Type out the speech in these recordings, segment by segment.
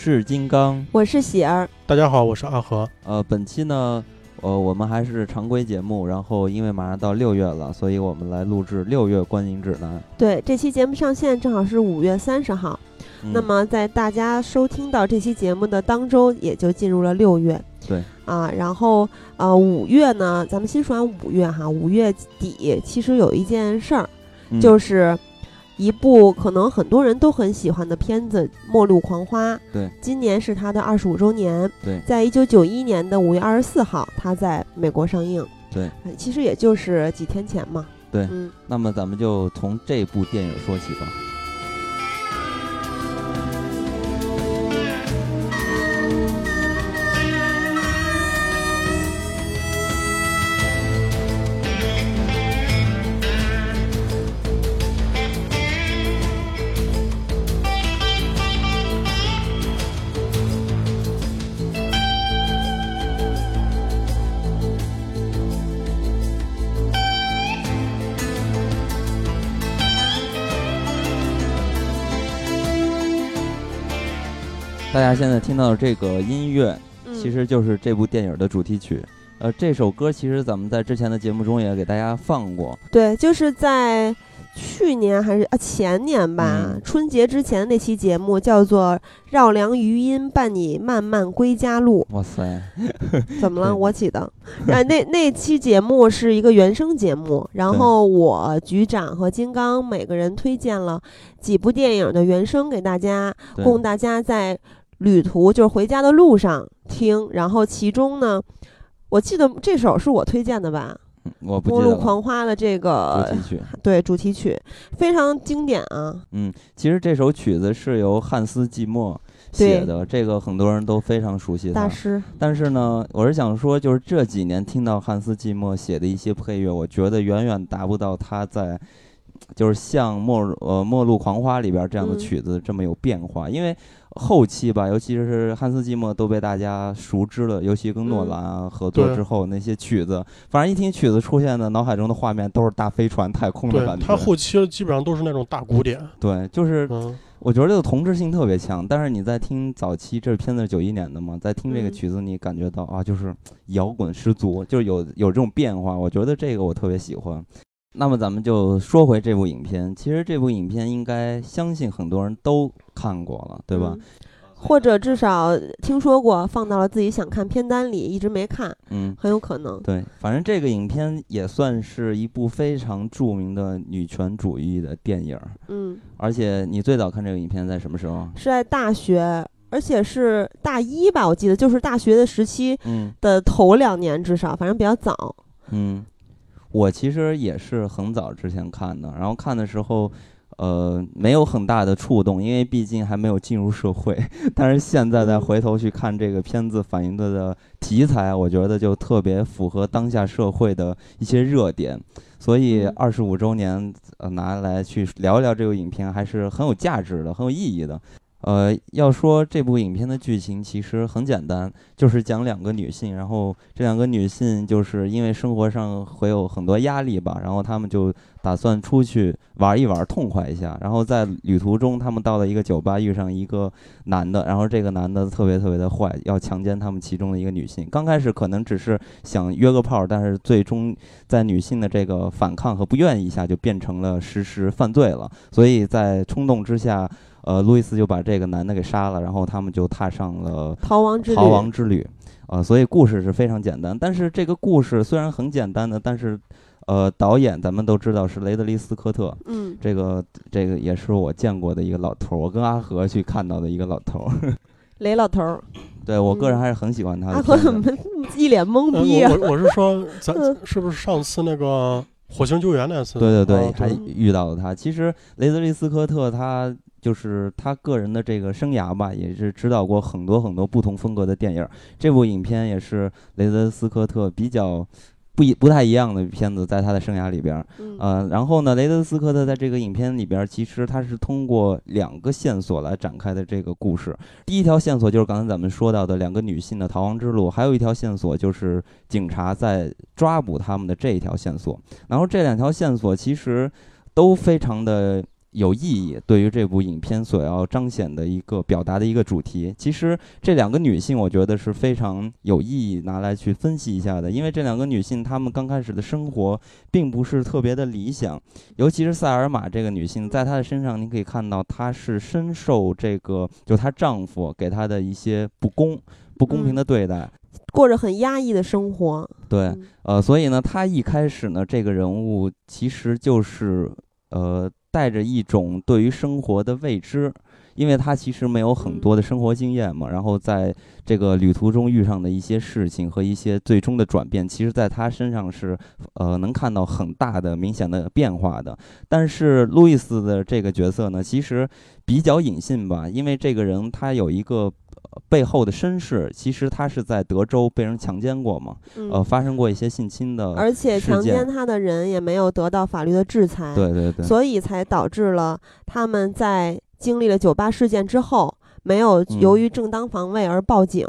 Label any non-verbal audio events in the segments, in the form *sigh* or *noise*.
是金刚，我是喜儿，大家好，我是阿和。呃，本期呢，呃，我们还是常规节目，然后因为马上到六月了，所以我们来录制六月观影指南。对，这期节目上线正好是五月三十号，那么在大家收听到这期节目的当周，也就进入了六月。对，啊，然后呃，五月呢，咱们先说完五月哈，五月底其实有一件事儿，就是。一部可能很多人都很喜欢的片子《末路狂花》，对，今年是它的二十五周年。对，在一九九一年的五月二十四号，它在美国上映。对，其实也就是几天前嘛。对，嗯，那么咱们就从这部电影说起吧。大家现在听到的这个音乐，其实就是这部电影的主题曲。呃，这首歌其实咱们在之前的节目中也给大家放过。对，就是在去年还是啊前年吧，春节之前的那期节目叫做《绕梁余音伴你漫漫归家路》。*laughs* 哇塞，*laughs* 怎么了？我起的。啊，那那期节目是一个原声节目，然后我局长和金刚每个人推荐了几部电影的原声给大家，供大家在。旅途就是回家的路上听，然后其中呢，我记得这首是我推荐的吧？我不记得。狂花的这个主题曲，对主题曲非常经典啊。嗯，其实这首曲子是由汉斯季默写的，这个很多人都非常熟悉。大师。但是呢，我是想说，就是这几年听到汉斯季默写的一些配乐，我觉得远远达不到他在，就是像《末呃末路狂花》里边这样的曲子这么有变化，因为。后期吧，尤其是汉斯季默都被大家熟知了，尤其跟诺兰啊合作之后，那些曲子，反正一听曲子出现的，脑海中的画面都是大飞船、太空的感觉。他后期基本上都是那种大古典。对，就是我觉得这个同质性特别强。但是你在听早期，这片子是九一年的嘛，在听这个曲子，你感觉到啊，就是摇滚十足，就是有有这种变化。我觉得这个我特别喜欢。那么咱们就说回这部影片，其实这部影片应该相信很多人都看过了，对吧？或者至少听说过，放到了自己想看片单里，一直没看，嗯，很有可能。对，反正这个影片也算是一部非常著名的女权主义的电影，嗯。而且你最早看这个影片在什么时候？是在大学，而且是大一吧，我记得就是大学的时期，嗯，的头两年至少，反正比较早，嗯。我其实也是很早之前看的，然后看的时候，呃，没有很大的触动，因为毕竟还没有进入社会。*laughs* 但是现在再回头去看这个片子反映的的题材，我觉得就特别符合当下社会的一些热点，所以二十五周年呃拿来去聊一聊这个影片，还是很有价值的，很有意义的。呃，要说这部影片的剧情其实很简单，就是讲两个女性，然后这两个女性就是因为生活上会有很多压力吧，然后她们就打算出去玩一玩，痛快一下。然后在旅途中，她们到了一个酒吧，遇上一个男的，然后这个男的特别特别的坏，要强奸他们其中的一个女性。刚开始可能只是想约个炮，但是最终在女性的这个反抗和不愿意下，就变成了实施犯罪了。所以在冲动之下。呃，路易斯就把这个男的给杀了，然后他们就踏上了逃亡之旅。逃亡之旅，呃，所以故事是非常简单。但是这个故事虽然很简单的，但是，呃，导演咱们都知道是雷德利·斯科特，嗯，这个这个也是我见过的一个老头儿，我跟阿和去看到的一个老头儿。*laughs* 雷老头儿，对我个人还是很喜欢他的。阿和怎么 *laughs* 一脸懵逼啊？我我是说，*laughs* 咱是不是上次那个火星救援那次？对对对，还遇到了他。其实雷德利·斯科特他就是他个人的这个生涯吧，也是指导过很多很多不同风格的电影。这部影片也是雷德斯科特比较。不一不太一样的片子，在他的生涯里边，呃，然后呢，雷德斯科特在这个影片里边，其实他是通过两个线索来展开的这个故事。第一条线索就是刚才咱们说到的两个女性的逃亡之路，还有一条线索就是警察在抓捕他们的这一条线索。然后这两条线索其实都非常的。有意义，对于这部影片所要彰显的一个表达的一个主题，其实这两个女性，我觉得是非常有意义拿来去分析一下的。因为这两个女性，她们刚开始的生活并不是特别的理想，尤其是塞尔玛这个女性，在她的身上，你可以看到她是深受这个就她丈夫给她的一些不公、不公平的对待，过着很压抑的生活。对，呃，所以呢，她一开始呢，这个人物其实就是呃。带着一种对于生活的未知，因为他其实没有很多的生活经验嘛。然后在这个旅途中遇上的一些事情和一些最终的转变，其实在他身上是呃能看到很大的明显的变化的。但是路易斯的这个角色呢，其实比较隐性吧，因为这个人他有一个。背后的身世，其实他是在德州被人强奸过嘛？呃，发生过一些性侵的，而且强奸他的人也没有得到法律的制裁。对对对，所以才导致了他们在经历了酒吧事件之后，没有由于正当防卫而报警，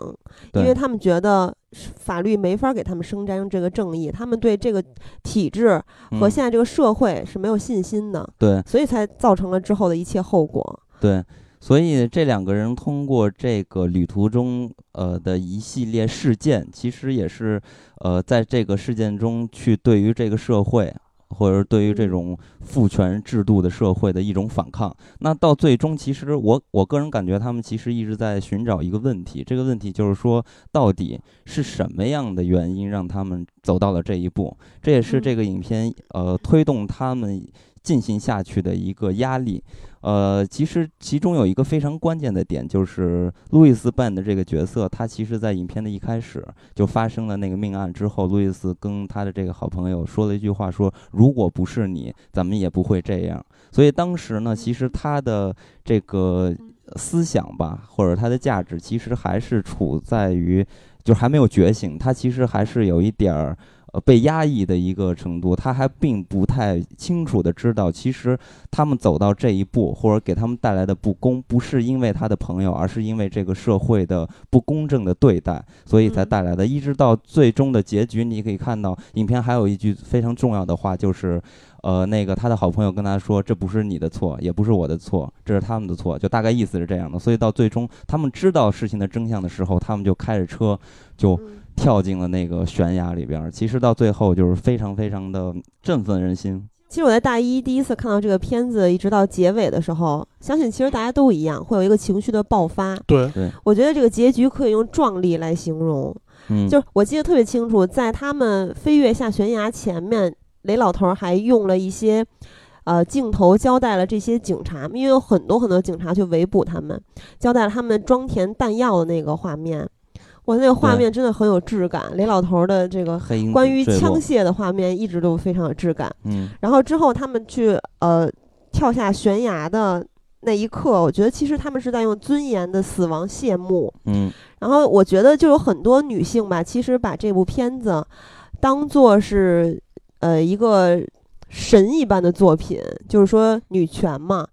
因为他们觉得法律没法给他们伸张这个正义，他们对这个体制和现在这个社会是没有信心的。对，所以才造成了之后的一切后果。对。所以这两个人通过这个旅途中呃的一系列事件，其实也是呃在这个事件中去对于这个社会，或者对于这种父权制度的社会的一种反抗。那到最终，其实我我个人感觉他们其实一直在寻找一个问题，这个问题就是说，到底是什么样的原因让他们走到了这一步？这也是这个影片呃推动他们。进行下去的一个压力，呃，其实其中有一个非常关键的点，就是路易斯扮的这个角色，他其实在影片的一开始就发生了那个命案之后，路易斯跟他的这个好朋友说了一句话，说如果不是你，咱们也不会这样。所以当时呢，其实他的这个思想吧，或者他的价值，其实还是处在于，就还没有觉醒，他其实还是有一点儿。呃，被压抑的一个程度，他还并不太清楚的知道，其实他们走到这一步，或者给他们带来的不公，不是因为他的朋友，而是因为这个社会的不公正的对待，所以才带来的。一直到最终的结局，你可以看到，影片还有一句非常重要的话，就是，呃，那个他的好朋友跟他说：“这不是你的错，也不是我的错，这是他们的错。”就大概意思是这样的。所以到最终，他们知道事情的真相的时候，他们就开着车就。跳进了那个悬崖里边，其实到最后就是非常非常的振奋人心。其实我在大一第一次看到这个片子，一直到结尾的时候，相信其实大家都一样，会有一个情绪的爆发。对对，我觉得这个结局可以用壮丽来形容。嗯，就是我记得特别清楚，在他们飞跃下悬崖前面，雷老头还用了一些呃镜头交代了这些警察，因为有很多很多警察去围捕他们，交代了他们装填弹药的那个画面。我那个画面真的很有质感，雷老头的这个关于枪械的画面一直都非常有质感。嗯，然后之后他们去呃跳下悬崖的那一刻，我觉得其实他们是在用尊严的死亡谢幕。嗯，然后我觉得就有很多女性吧，其实把这部片子当做是呃一个神一般的作品，就是说女权嘛。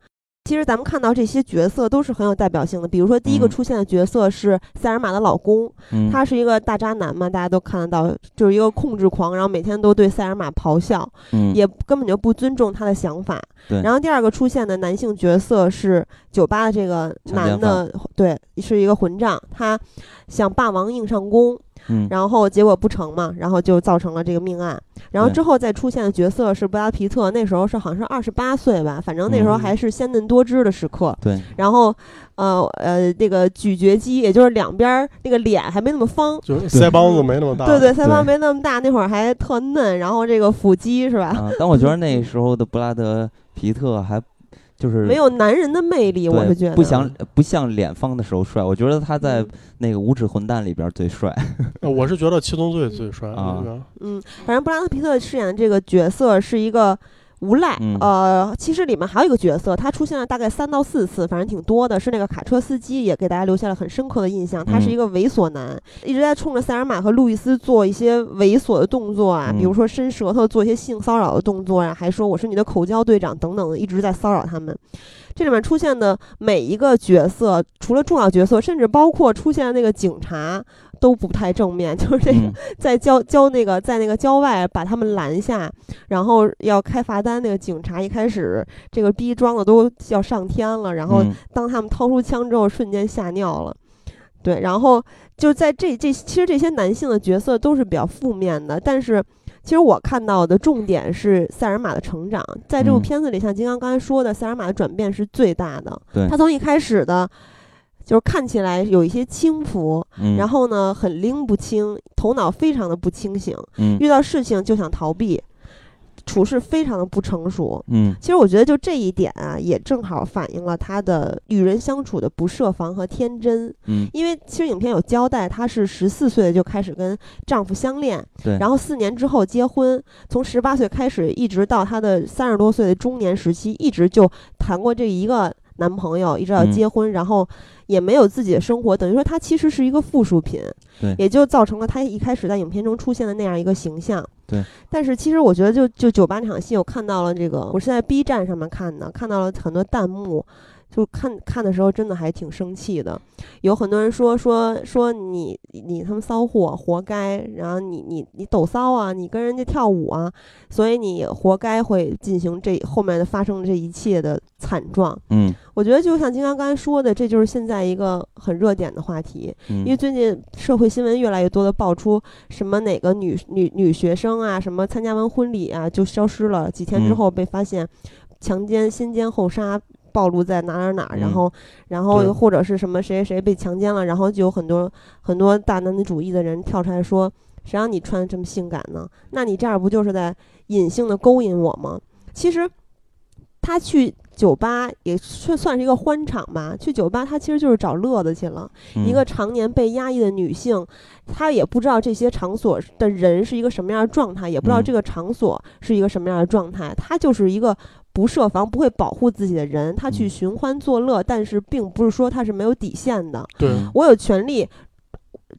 其实咱们看到这些角色都是很有代表性的，比如说第一个出现的角色是塞尔玛的老公，他是一个大渣男嘛，大家都看得到，就是一个控制狂，然后每天都对塞尔玛咆哮，也根本就不尊重他的想法。然后第二个出现的男性角色是酒吧的这个男的，对，是一个混账，他想霸王硬上弓。嗯，然后结果不成嘛，然后就造成了这个命案。然后之后再出现的角色是布拉皮特，那时候是好像是二十八岁吧，反正那时候还是鲜嫩多汁的时刻。对，然后呃呃，那个咀嚼肌，也就是两边那个脸还没那么方，就腮帮子没那么大。对对，腮帮没那么大，那会儿还特嫩，然后这个腹肌是吧？啊，但我觉得那时候的布拉德皮特还。就是没有男人的魅力，我是觉得不像不像脸方的时候帅。我觉得他在那个无耻混蛋里边最帅。*laughs* 我是觉得七宗罪最帅啊。嗯，反正布拉德皮特饰演的这个角色是一个。无赖，呃，其实里面还有一个角色，他出现了大概三到四次，反正挺多的。是那个卡车司机，也给大家留下了很深刻的印象。他是一个猥琐男，一直在冲着塞尔玛和路易斯做一些猥琐的动作啊，比如说伸舌头，做一些性骚扰的动作啊，还说我是你的口交队长等等，一直在骚扰他们。这里面出现的每一个角色，除了重要角色，甚至包括出现的那个警察。都不太正面，*laughs* 就是这个在郊郊那个在那个郊外把他们拦下，然后要开罚单。那个警察一开始这个逼装的都要上天了，然后当他们掏出枪之后，瞬间吓尿了。对，然后就在这这其实这些男性的角色都是比较负面的，但是其实我看到的重点是塞尔玛的成长。在这部片子里，像金刚刚才说的，塞尔玛的转变是最大的。对，他从一开始的。就是看起来有一些轻浮，然后呢很拎不清，头脑非常的不清醒，遇到事情就想逃避，处事非常的不成熟。嗯，其实我觉得就这一点啊，也正好反映了他的与人相处的不设防和天真。嗯，因为其实影片有交代，她是十四岁就开始跟丈夫相恋，对，然后四年之后结婚，从十八岁开始一直到她的三十多岁的中年时期，一直就谈过这一个。男朋友一直到结婚，然后也没有自己的生活，等于说他其实是一个附属品，对，也就造成了他一开始在影片中出现的那样一个形象，对。但是其实我觉得，就就酒吧那场戏，我看到了这个，我是在 B 站上面看的，看到了很多弹幕。就看看的时候，真的还挺生气的。有很多人说说说你你他妈骚货，活该。然后你你你抖骚啊，你跟人家跳舞啊，所以你活该会进行这后面的发生这一切的惨状。嗯，我觉得就像金刚刚才说的，这就是现在一个很热点的话题。因为最近社会新闻越来越多的爆出什么哪个女女女学生啊，什么参加完婚礼啊就消失了，几天之后被发现强奸、先奸后杀。暴露在哪哪哪，然后，然后或者是什么谁谁被强奸了，然后就有很多很多大男子主义的人跳出来说，谁让你穿的这么性感呢？那你这样不就是在隐性的勾引我吗？其实，他去酒吧也算算是一个欢场吧。去酒吧他其实就是找乐子去了。一个常年被压抑的女性，她也不知道这些场所的人是一个什么样的状态，也不知道这个场所是一个什么样的状态，她就是一个。不设防、不会保护自己的人，她去寻欢作乐，但是并不是说她是没有底线的。对我有权利，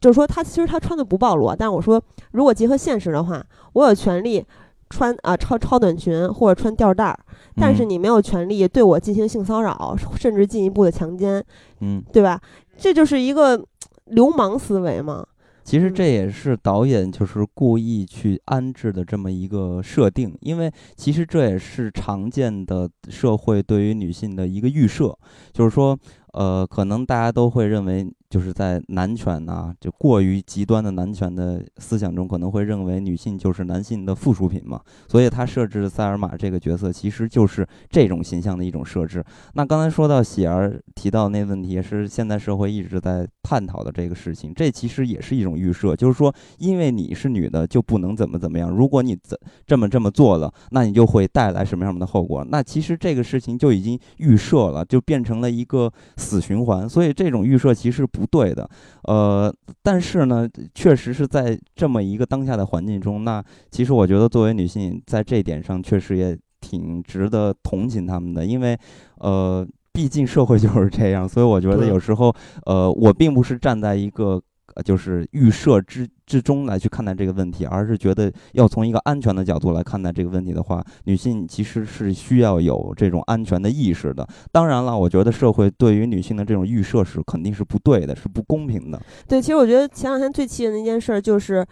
就是说他其实他穿的不暴露，但是我说如果结合现实的话，我有权利穿啊超超短裙或者穿吊带儿，但是你没有权利对我进行性骚扰，甚至进一步的强奸，嗯，对吧？这就是一个流氓思维嘛。其实这也是导演就是故意去安置的这么一个设定，因为其实这也是常见的社会对于女性的一个预设，就是说，呃，可能大家都会认为。就是在男权呐，就过于极端的男权的思想中，可能会认为女性就是男性的附属品嘛，所以他设置塞尔玛这个角色，其实就是这种形象的一种设置。那刚才说到喜儿提到那问题，也是现在社会一直在探讨的这个事情，这其实也是一种预设，就是说，因为你是女的，就不能怎么怎么样，如果你怎这么这么做了，那你就会带来什么样的后果？那其实这个事情就已经预设了，就变成了一个死循环。所以这种预设其实。不对的，呃，但是呢，确实是在这么一个当下的环境中，那其实我觉得作为女性，在这一点上确实也挺值得同情他们的，因为，呃，毕竟社会就是这样，所以我觉得有时候，呃，我并不是站在一个。就是预设之之中来去看待这个问题，而是觉得要从一个安全的角度来看待这个问题的话，女性其实是需要有这种安全的意识的。当然了，我觉得社会对于女性的这种预设是肯定是不对的，是不公平的。对，其实我觉得前两天最气人的一件事就是。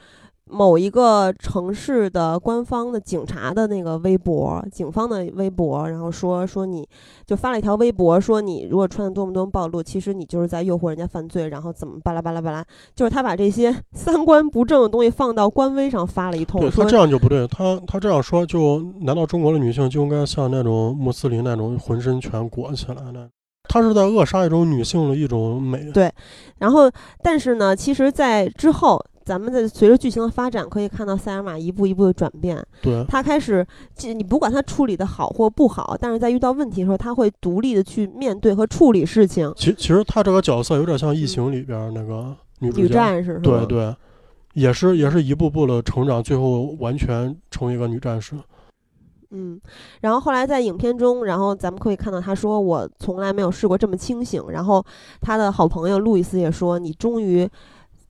某一个城市的官方的警察的那个微博，警方的微博，然后说说你就发了一条微博，说你如果穿的多么多么暴露，其实你就是在诱惑人家犯罪，然后怎么巴拉巴拉巴拉，*laughs* 就是他把这些三观不正的东西放到官微上发了一通。对他这样就不对，他他这样说就难道中国的女性就应该像那种穆斯林那种浑身全裹起来呢？他是在扼杀一种女性的一种美。对，然后但是呢，其实，在之后。咱们在随着剧情的发展，可以看到塞尔玛一步一步的转变。对，他开始，你不管他处理的好或不好，但是在遇到问题的时候，他会独立的去面对和处理事情。其其实他这个角色有点像《异形》里边那个女女战士，对对，也是也是一步步的成长，最后完全成为一个女战士。嗯，然后后来在影片中，然后咱们可以看到他说：“我从来没有试过这么清醒。”然后他的好朋友路易斯也说：“你终于。”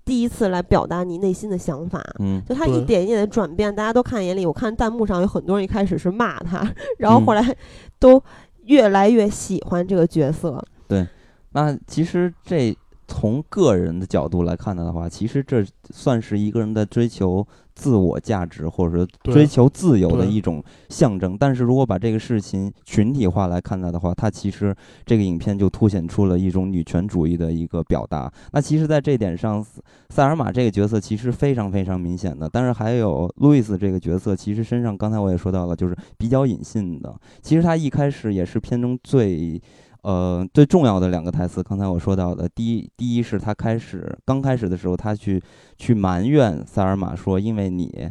第一次来表达你内心的想法，嗯，就他一点一点的转变，大家都看眼里。我看弹幕上有很多人一开始是骂他，*laughs* 然后后来都越来越喜欢这个角色。对，那其实这。从个人的角度来看的话，其实这算是一个人的追求自我价值，或者说追求自由的一种象征。但是如果把这个事情群体化来看待的话，它其实这个影片就凸显出了一种女权主义的一个表达。那其实，在这点上，塞尔玛这个角色其实非常非常明显的。但是还有路易斯这个角色，其实身上刚才我也说到了，就是比较隐性的。其实他一开始也是片中最。呃，最重要的两个台词，刚才我说到的，第一，第一是他开始刚开始的时候，他去去埋怨萨尔玛说，因为你。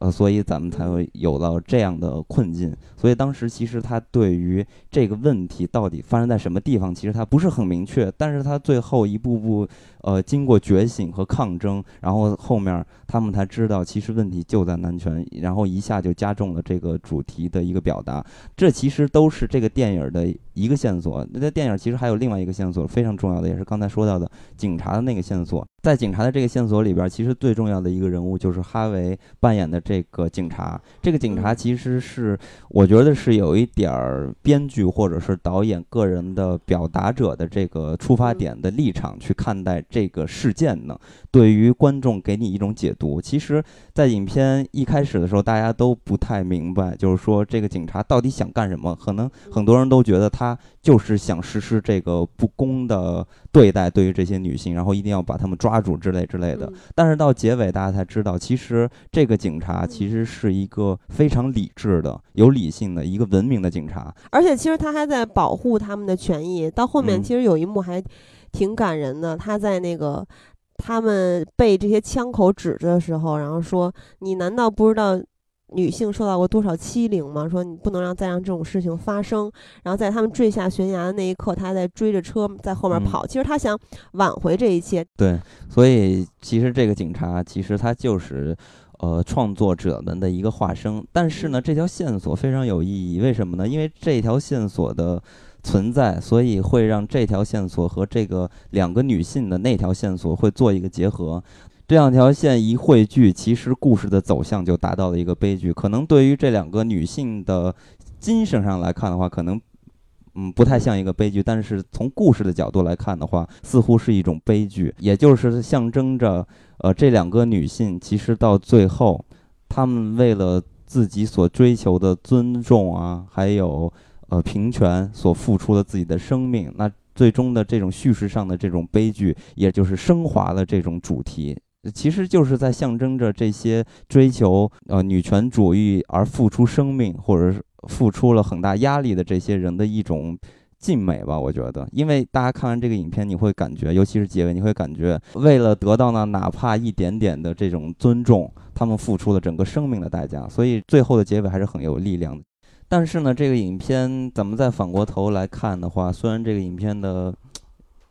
呃，所以咱们才会有到这样的困境。所以当时其实他对于这个问题到底发生在什么地方，其实他不是很明确。但是他最后一步步，呃，经过觉醒和抗争，然后后面他们才知道，其实问题就在男权，然后一下就加重了这个主题的一个表达。这其实都是这个电影的一个线索。那这电影其实还有另外一个线索，非常重要的，也是刚才说到的警察的那个线索。在警察的这个线索里边，其实最重要的一个人物就是哈维扮演的这个警察。这个警察其实是，我觉得是有一点儿编剧或者是导演个人的表达者的这个出发点的立场去看待这个事件呢。对于观众给你一种解读。其实，在影片一开始的时候，大家都不太明白，就是说这个警察到底想干什么？可能很多人都觉得他就是想实施这个不公的对待，对于这些女性，然后一定要把她们抓。抓住之类之类的，但是到结尾大家才知道，其实这个警察其实是一个非常理智的、有理性的一个文明的警察，而且其实他还在保护他们的权益。到后面其实有一幕还挺感人的，他在那个他们被这些枪口指着的时候，然后说：“你难道不知道？”女性受到过多少欺凌吗？说你不能让再让这种事情发生。然后在他们坠下悬崖的那一刻，他在追着车在后面跑。其实他想挽回这一切。对，所以其实这个警察其实他就是呃创作者们的一个化身。但是呢，这条线索非常有意义。为什么呢？因为这条线索的存在，所以会让这条线索和这个两个女性的那条线索会做一个结合。这两条线一汇聚，其实故事的走向就达到了一个悲剧。可能对于这两个女性的精神上来看的话，可能嗯不太像一个悲剧，但是从故事的角度来看的话，似乎是一种悲剧。也就是象征着，呃，这两个女性其实到最后，她们为了自己所追求的尊重啊，还有呃平权，所付出了自己的生命。那最终的这种叙事上的这种悲剧，也就是升华了这种主题。其实就是在象征着这些追求呃女权主义而付出生命，或者是付出了很大压力的这些人的一种敬美吧。我觉得，因为大家看完这个影片，你会感觉，尤其是结尾，你会感觉为了得到呢哪怕一点点的这种尊重，他们付出了整个生命的代价。所以最后的结尾还是很有力量的。但是呢，这个影片咱们再反过头来看的话，虽然这个影片的。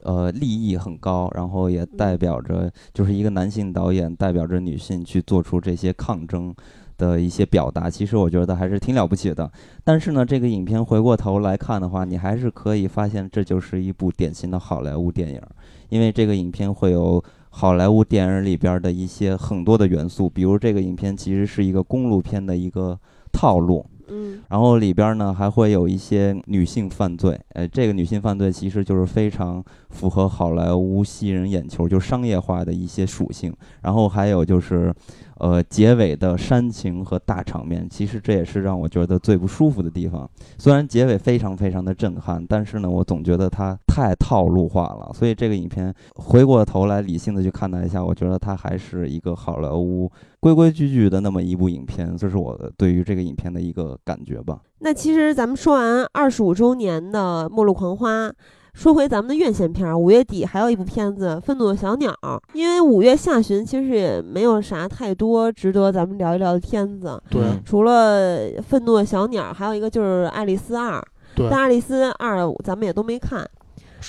呃，利益很高，然后也代表着就是一个男性导演代表着女性去做出这些抗争的一些表达。其实我觉得还是挺了不起的。但是呢，这个影片回过头来看的话，你还是可以发现这就是一部典型的好莱坞电影，因为这个影片会有好莱坞电影里边的一些很多的元素，比如这个影片其实是一个公路片的一个套路。嗯，然后里边呢还会有一些女性犯罪，呃，这个女性犯罪其实就是非常符合好莱坞吸人眼球，就商业化的一些属性。然后还有就是，呃，结尾的煽情和大场面，其实这也是让我觉得最不舒服的地方。虽然结尾非常非常的震撼，但是呢，我总觉得它太套路化了。所以这个影片回过头来理性的去看待一下，我觉得它还是一个好莱坞。规规矩矩的那么一部影片，这是我对于这个影片的一个感觉吧。那其实咱们说完二十五周年的《末路狂花》，说回咱们的院线片儿，五月底还有一部片子《愤怒的小鸟》。因为五月下旬其实也没有啥太多值得咱们聊一聊的片子。对，除了《愤怒的小鸟》，还有一个就是《爱丽丝二》。对，但《爱丽丝二》咱们也都没看。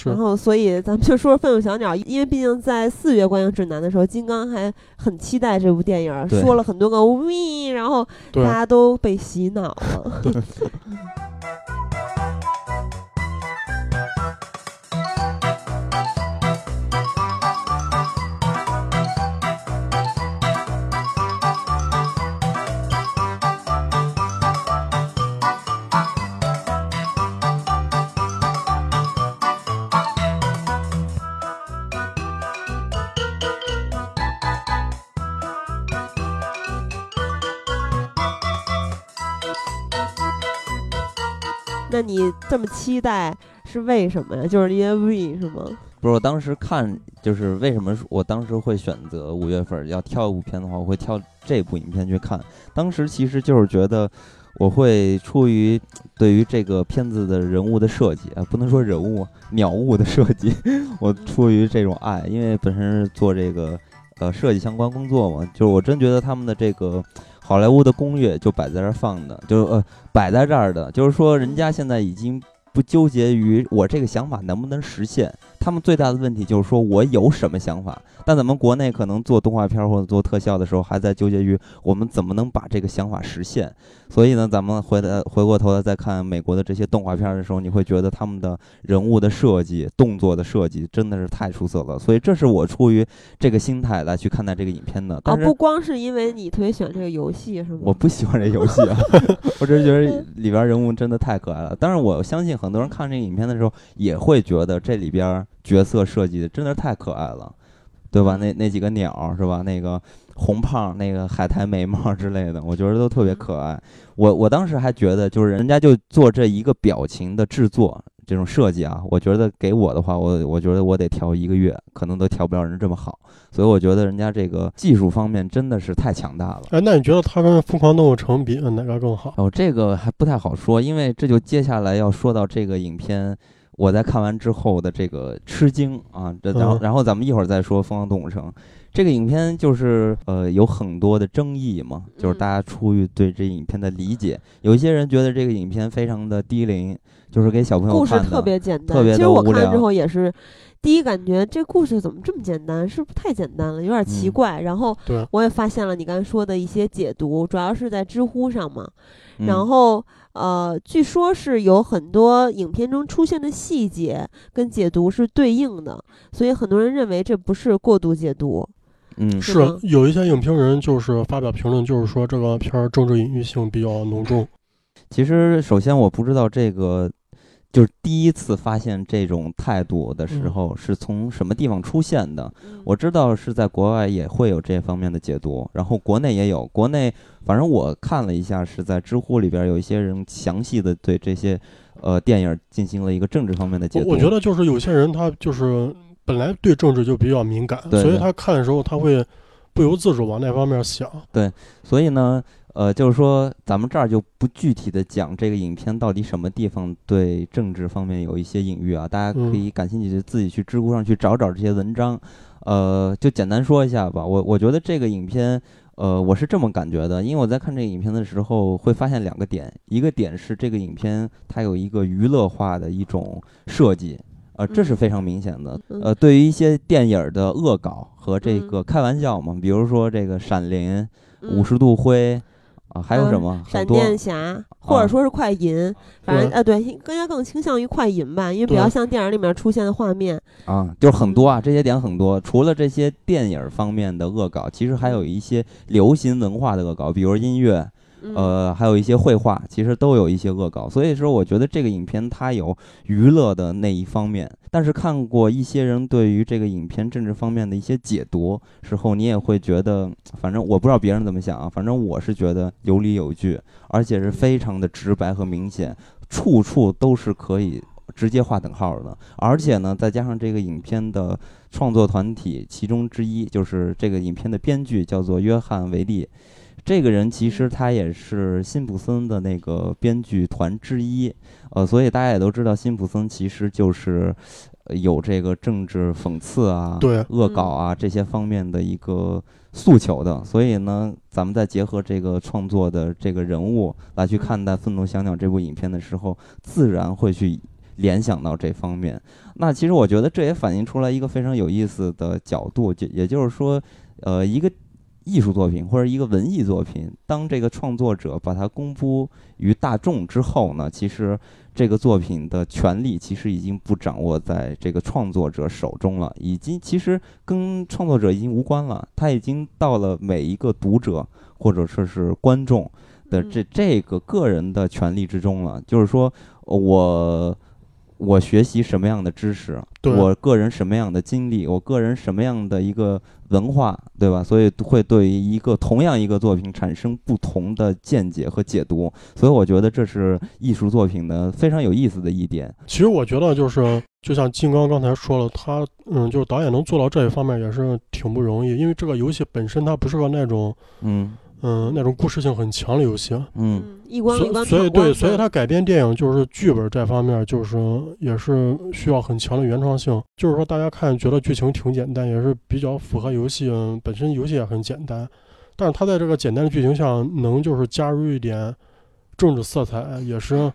然后，所以咱们就说《愤怒小鸟》，因为毕竟在四月观影指南的时候，金刚还很期待这部电影，说了很多个 “we”，然后大家都被洗脑了。*laughs* 那你这么期待是为什么呀？就是因为是吗？不是，我当时看就是为什么我当时会选择五月份要挑一部片的话，我会挑这部影片去看。当时其实就是觉得我会出于对于这个片子的人物的设计啊，不能说人物鸟物的设计，我出于这种爱，因为本身是做这个呃设计相关工作嘛，就是我真觉得他们的这个。好莱坞的攻略就摆在这儿放的，就呃摆在这儿的，就是说人家现在已经不纠结于我这个想法能不能实现。他们最大的问题就是说我有什么想法，但咱们国内可能做动画片或者做特效的时候，还在纠结于我们怎么能把这个想法实现。所以呢，咱们回来回过头来再看美国的这些动画片的时候，你会觉得他们的人物的设计、动作的设计真的是太出色了。所以这是我出于这个心态来去看待这个影片的。哦，不光是因为你特别喜欢这个游戏是吗？*laughs* 我不喜欢这游戏啊，我只是觉得里边人物真的太可爱了。但是我相信很多人看这个影片的时候也会觉得这里边。角色设计的真的是太可爱了，对吧？那那几个鸟是吧？那个红胖，那个海苔眉毛之类的，我觉得都特别可爱。我我当时还觉得，就是人家就做这一个表情的制作，这种设计啊，我觉得给我的话，我我觉得我得调一个月，可能都调不了人这么好。所以我觉得人家这个技术方面真的是太强大了。哎，那你觉得他跟《疯狂动物城》比哪个更好？哦，这个还不太好说，因为这就接下来要说到这个影片。我在看完之后的这个吃惊啊，这然后然后咱们一会儿再说《疯狂动物城》这个影片，就是呃有很多的争议嘛，就是大家出于对这影片的理解，有一些人觉得这个影片非常的低龄，就是给小朋友看的，故事特别简单，特别其实我看之后也是第一感觉，这故事怎么这么简单？是不是太简单了，有点奇怪？然后我也发现了你刚才说的一些解读，主要是在知乎上嘛，然后。呃，据说是有很多影片中出现的细节跟解读是对应的，所以很多人认为这不是过度解读。嗯，是有一些影评人就是发表评论，就是说这个片儿政治隐喻性比较浓重。其实，首先我不知道这个。就是第一次发现这种态度的时候，是从什么地方出现的？我知道是在国外也会有这方面的解读，然后国内也有。国内反正我看了一下，是在知乎里边有一些人详细的对这些呃电影进行了一个政治方面的解读。我觉得就是有些人他就是本来对政治就比较敏感，所以他看的时候他会不由自主往那方面想。对，所以呢。呃，就是说，咱们这儿就不具体的讲这个影片到底什么地方对政治方面有一些隐喻啊，大家可以感兴趣就自己去知乎上去找找这些文章。呃，就简单说一下吧。我我觉得这个影片，呃，我是这么感觉的，因为我在看这个影片的时候会发现两个点，一个点是这个影片它有一个娱乐化的一种设计，呃，这是非常明显的。呃，对于一些电影的恶搞和这个开玩笑嘛，比如说这个《闪灵》《五十度灰》。啊，还有什么？闪电侠，或者说是快银，反正呃，对，更加更倾向于快银吧，因为比较像电影里面出现的画面。啊，就是很多啊，这些点很多。除了这些电影方面的恶搞，其实还有一些流行文化的恶搞，比如音乐，呃，还有一些绘画，其实都有一些恶搞。所以说，我觉得这个影片它有娱乐的那一方面，但是看过一些人对于这个影片政治方面的一些解读时候，你也会觉得，反正我不知道别人怎么想啊，反正我是觉得有理有据，而且是非常的直白和明显，处处都是可以。直接划等号的，而且呢，再加上这个影片的创作团体，其中之一就是这个影片的编剧叫做约翰维利，这个人其实他也是辛普森的那个编剧团之一，呃，所以大家也都知道，辛普森其实就是有这个政治讽刺啊、对。恶搞啊这些方面的一个诉求的，所以呢，咱们再结合这个创作的这个人物来去看待《愤怒小鸟》这部影片的时候，自然会去。联想到这方面，那其实我觉得这也反映出来一个非常有意思的角度，就也就是说，呃，一个艺术作品或者一个文艺作品，当这个创作者把它公布于大众之后呢，其实这个作品的权利其实已经不掌握在这个创作者手中了，已经其实跟创作者已经无关了，他已经到了每一个读者或者说是观众的这这个个人的权利之中了，就是说我。我学习什么样的知识，我个人什么样的经历，我个人什么样的一个文化，对吧？所以会对于一个同样一个作品产生不同的见解和解读。所以我觉得这是艺术作品的非常有意思的一点。其实我觉得就是，就像金刚刚才说了，他嗯，就是导演能做到这一方面也是挺不容易，因为这个游戏本身它不是个那种嗯。嗯，那种故事性很强的游戏，嗯，一关一关所以对，所以它改编电影就是剧本这方面，就是也是需要很强的原创性。就是说，大家看觉得剧情挺简单，也是比较符合游戏本身，游戏也很简单，但是它在这个简单的剧情下，能就是加入一点政治色彩，也是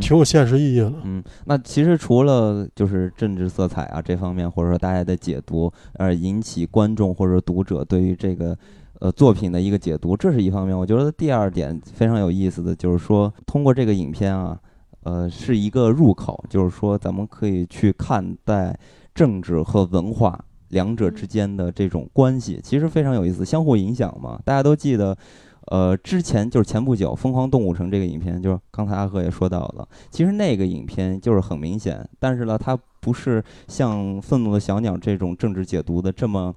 挺有现实意义的。嗯，那其实除了就是政治色彩啊这方面，或者说大家的解读，而引起观众或者读者对于这个。呃，作品的一个解读，这是一方面。我觉得第二点非常有意思的就是说，通过这个影片啊，呃，是一个入口，就是说咱们可以去看待政治和文化两者之间的这种关系，其实非常有意思，相互影响嘛。大家都记得，呃，之前就是前不久《疯狂动物城》这个影片，就是刚才阿赫也说到了，其实那个影片就是很明显，但是呢，它不是像《愤怒的小鸟》这种政治解读的这么。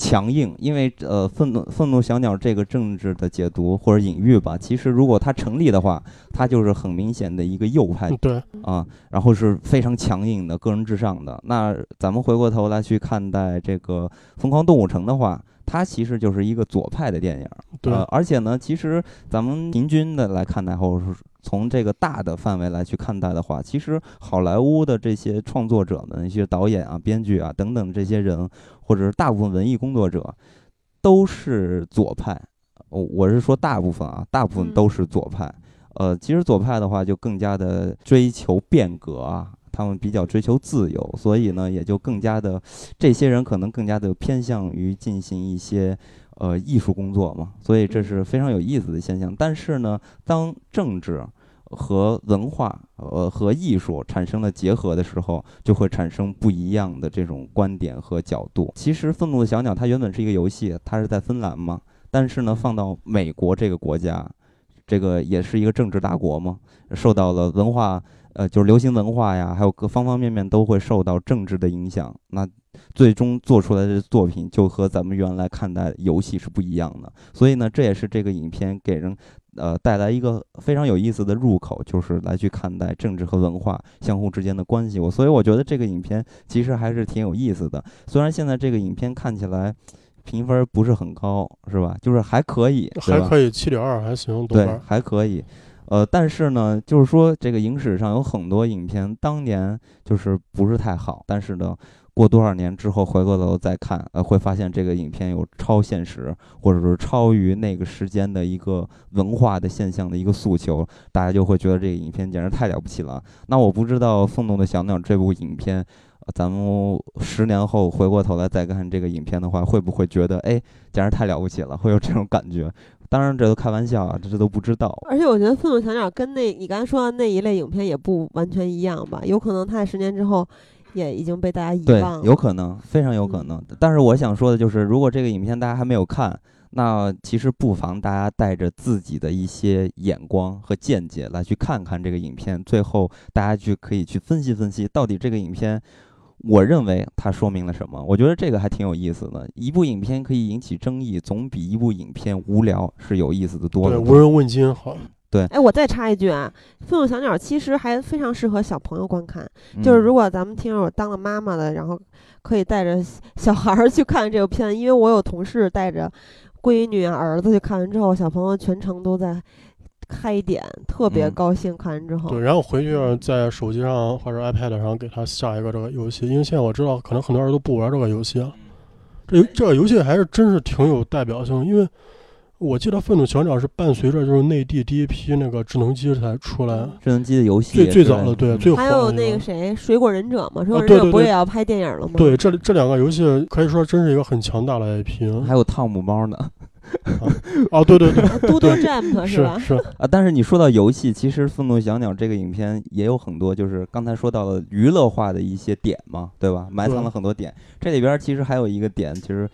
强硬，因为呃，愤怒愤怒小鸟这个政治的解读或者隐喻吧，其实如果它成立的话，它就是很明显的一个右派，对啊，然后是非常强硬的个人至上的。那咱们回过头来去看待这个《疯狂动物城》的话，它其实就是一个左派的电影，对，而且呢，其实咱们平均的来看待，或者是。从这个大的范围来去看待的话，其实好莱坞的这些创作者们、一些导演啊、编剧啊等等这些人，或者是大部分文艺工作者，都是左派。我我是说大部分啊，大部分都是左派。呃，其实左派的话就更加的追求变革啊，他们比较追求自由，所以呢也就更加的，这些人可能更加的偏向于进行一些。呃，艺术工作嘛，所以这是非常有意思的现象。但是呢，当政治和文化呃和艺术产生了结合的时候，就会产生不一样的这种观点和角度。其实，《愤怒的小鸟》它原本是一个游戏，它是在芬兰嘛，但是呢，放到美国这个国家，这个也是一个政治大国嘛，受到了文化呃就是流行文化呀，还有各方方面面都会受到政治的影响。那最终做出来的作品就和咱们原来看待游戏是不一样的，所以呢，这也是这个影片给人呃带来一个非常有意思的入口，就是来去看待政治和文化相互之间的关系。我所以我觉得这个影片其实还是挺有意思的。虽然现在这个影片看起来评分不是很高，是吧？就是还可以，还可以，七点二还行，对，还可以。呃，但是呢，就是说这个影史上有很多影片当年就是不是太好，但是呢。过多少年之后回过头再看，呃，会发现这个影片有超现实，或者是超于那个时间的一个文化的现象的一个诉求，大家就会觉得这个影片简直太了不起了。那我不知道《愤怒的小鸟》这部影片，咱们十年后回过头来再看这个影片的话，会不会觉得，哎，简直太了不起了，会有这种感觉？当然，这都开玩笑啊，这这都不知道。而且我觉得《愤怒小鸟》跟那你刚才说的那一类影片也不完全一样吧？有可能它在十年之后。也已经被大家遗忘了，对，有可能，非常有可能。但是我想说的就是，如果这个影片大家还没有看，那其实不妨大家带着自己的一些眼光和见解来去看看这个影片，最后大家去可以去分析分析，到底这个影片，我认为它说明了什么？我觉得这个还挺有意思的。一部影片可以引起争议，总比一部影片无聊是有意思的多。对，无人问津好。对，哎，我再插一句啊，《愤怒小鸟》其实还非常适合小朋友观看，就是如果咱们听友当了妈妈的，然后可以带着小 *laughs* 孩儿去看这部片，因为我有同事带着闺女啊、儿子去看完之后，小朋友全程都在开点，特别高兴。看完之后，对，然后回去在手机上或者 iPad 上给他下一个这个游戏，因为现在我知道可能很多人都不玩这个游戏啊，这这个游戏还是真是挺有代表性，因为。我记得《愤怒小鸟》是伴随着就是内地第一批那个智能机才出来，智能机的游戏最最早的对，最还有那个谁，《水果忍者》嘛，《水果忍者》不也要拍电影了吗？对，这这两个游戏可以说真是一个很强大的 IP。还有汤姆猫呢。啊，对对对，嘟嘟 Jump 是吧？是啊，但是你说到游戏，其实《愤怒小鸟》这个影片也有很多，就是刚才说到了娱乐化的一些点嘛，对吧？埋藏了很多点。这里边其实还有一个点，其实。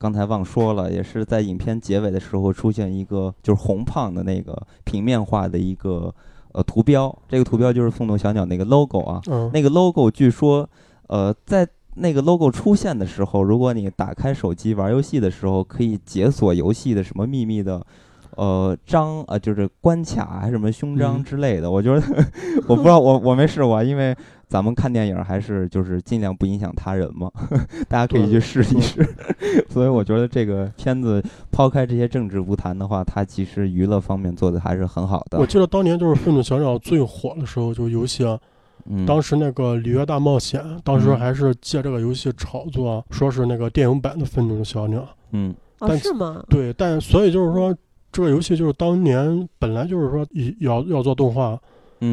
刚才忘说了，也是在影片结尾的时候出现一个，就是红胖的那个平面化的一个呃图标，这个图标就是愤怒小鸟那个 logo 啊。那个 logo 据说，呃，在那个 logo 出现的时候，如果你打开手机玩游戏的时候，可以解锁游戏的什么秘密的。呃，章呃，就是关卡还是什么胸章之类的，我觉得我不知道，我我没试过，因为咱们看电影还是就是尽量不影响他人嘛，*laughs* 大家可以去试一试。*laughs* 所以我觉得这个片子抛开这些政治不谈的话，它其实娱乐方面做的还是很好的。我记得当年就是《愤怒小鸟》最火的时候，就游戏，当时那个《里约大冒险》，当时还是借这个游戏炒作，说是那个电影版的《愤怒的小鸟》。嗯，哦，是吗？对，但所以就是说。这个游戏就是当年本来就是说要要做动画，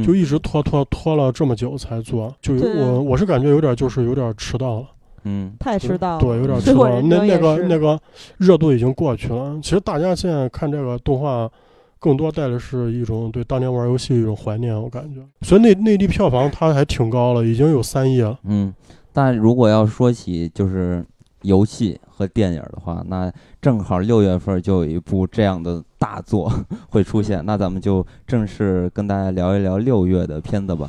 就一直拖拖拖了这么久才做，就我我是感觉有点就是有点迟到了，嗯，太迟到了，对，有点 *laughs* 迟到了。那那个那个热度已经过去了。其实大家现在看这个动画，更多带的是一种对当年玩游戏一种怀念，我感觉。所以内内地票房它还挺高了，已经有三亿了。嗯，但如果要说起就是游戏和电影的话，那正好六月份就有一部这样的。大作会出现，那咱们就正式跟大家聊一聊六月的片子吧。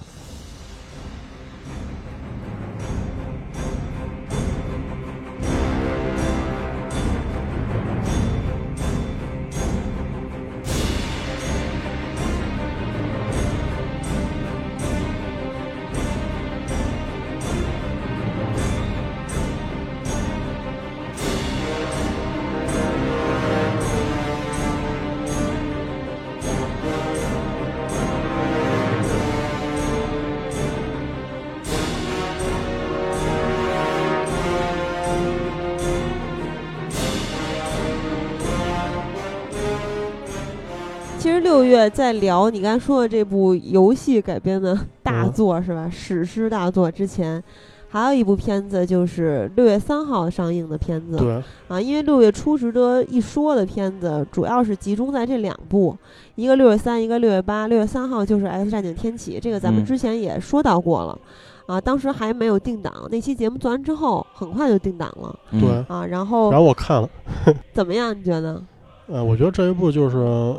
六月在聊你刚才说的这部游戏改编的大作是吧？史诗大作之前，还有一部片子就是六月三号上映的片子。对啊，因为六月初值得一说的片子主要是集中在这两部，一个六月三，一个六月八。六月三号就是《X 战警：天启》，这个咱们之前也说到过了啊，当时还没有定档。那期节目做完之后，很快就定档了。对啊，然后然后我看了，*laughs* 怎么样？你觉得？呃，我觉得这一部就是。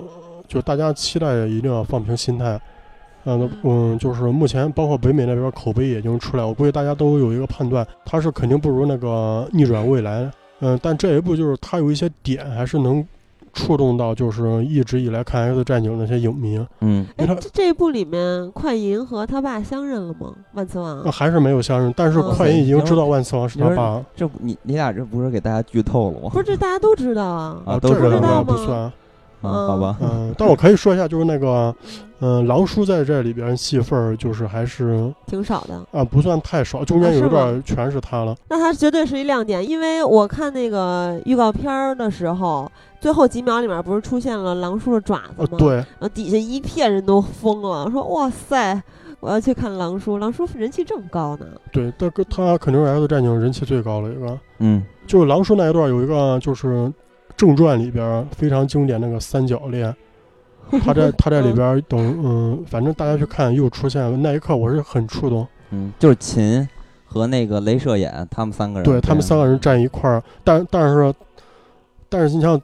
就大家期待一定要放平心态，嗯。嗯，就是目前包括北美那边口碑已经出来，我估计大家都有一个判断，它是肯定不如那个逆转未来，嗯，但这一部就是它有一些点还是能触动到，就是一直以来看 X 战警那些影迷，嗯，哎，这一部里面快银和他爸相认了吗？万磁王还是没有相认，但是快银已经知道万磁王是他爸，这你你俩这不是给大家剧透了吗？不是，这大家都知道啊，啊，都知道不算。嗯，好吧，嗯，*laughs* 但我可以说一下，就是那个，嗯，狼叔在这里边戏份儿就是还是挺少的啊，不算太少，中间有一段全是他了。那他绝对是一亮点，因为我看那个预告片儿的时候，最后几秒里面不是出现了狼叔的爪子吗？对，然后底下一片人都疯了，说哇塞，我要去看狼叔，狼叔人气这么高呢？对，他他肯定是 X 战警人气最高的一个。嗯，就是狼叔那一段有一个就是。正传里边非常经典那个三角恋，他在 *laughs* 他在里边等嗯，反正大家去看又出现了那一刻，我是很触动。嗯，就是秦和那个镭射眼他们三个人，对他们三个人站一块儿，但但是但是你像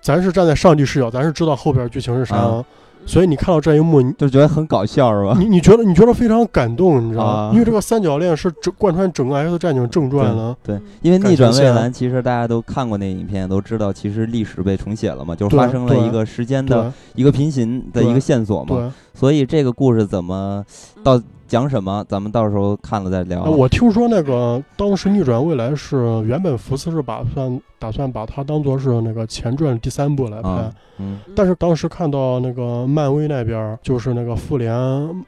咱是站在上帝视角，咱是知道后边剧情是啥。啊所以你看到这一幕，你就觉得很搞笑是吧？你你觉得你觉得非常感动，你知道吗？啊因为这个三角恋是整贯穿整个《X 战警》正传的。对嗯，因为逆转未来，其实大家都看过那影片，都知道其实历史被重写了嘛，就是发生了一个时间的一个平行的一个线索嘛。对，所以这个故事怎么到嗯讲什么，咱们到时候看了再聊。啊。我听说那个当时逆转未来是原本福斯是打算打算把它当做是那个前传第三部来拍，啊，嗯。但是当时看到那个漫威那边就是那个复联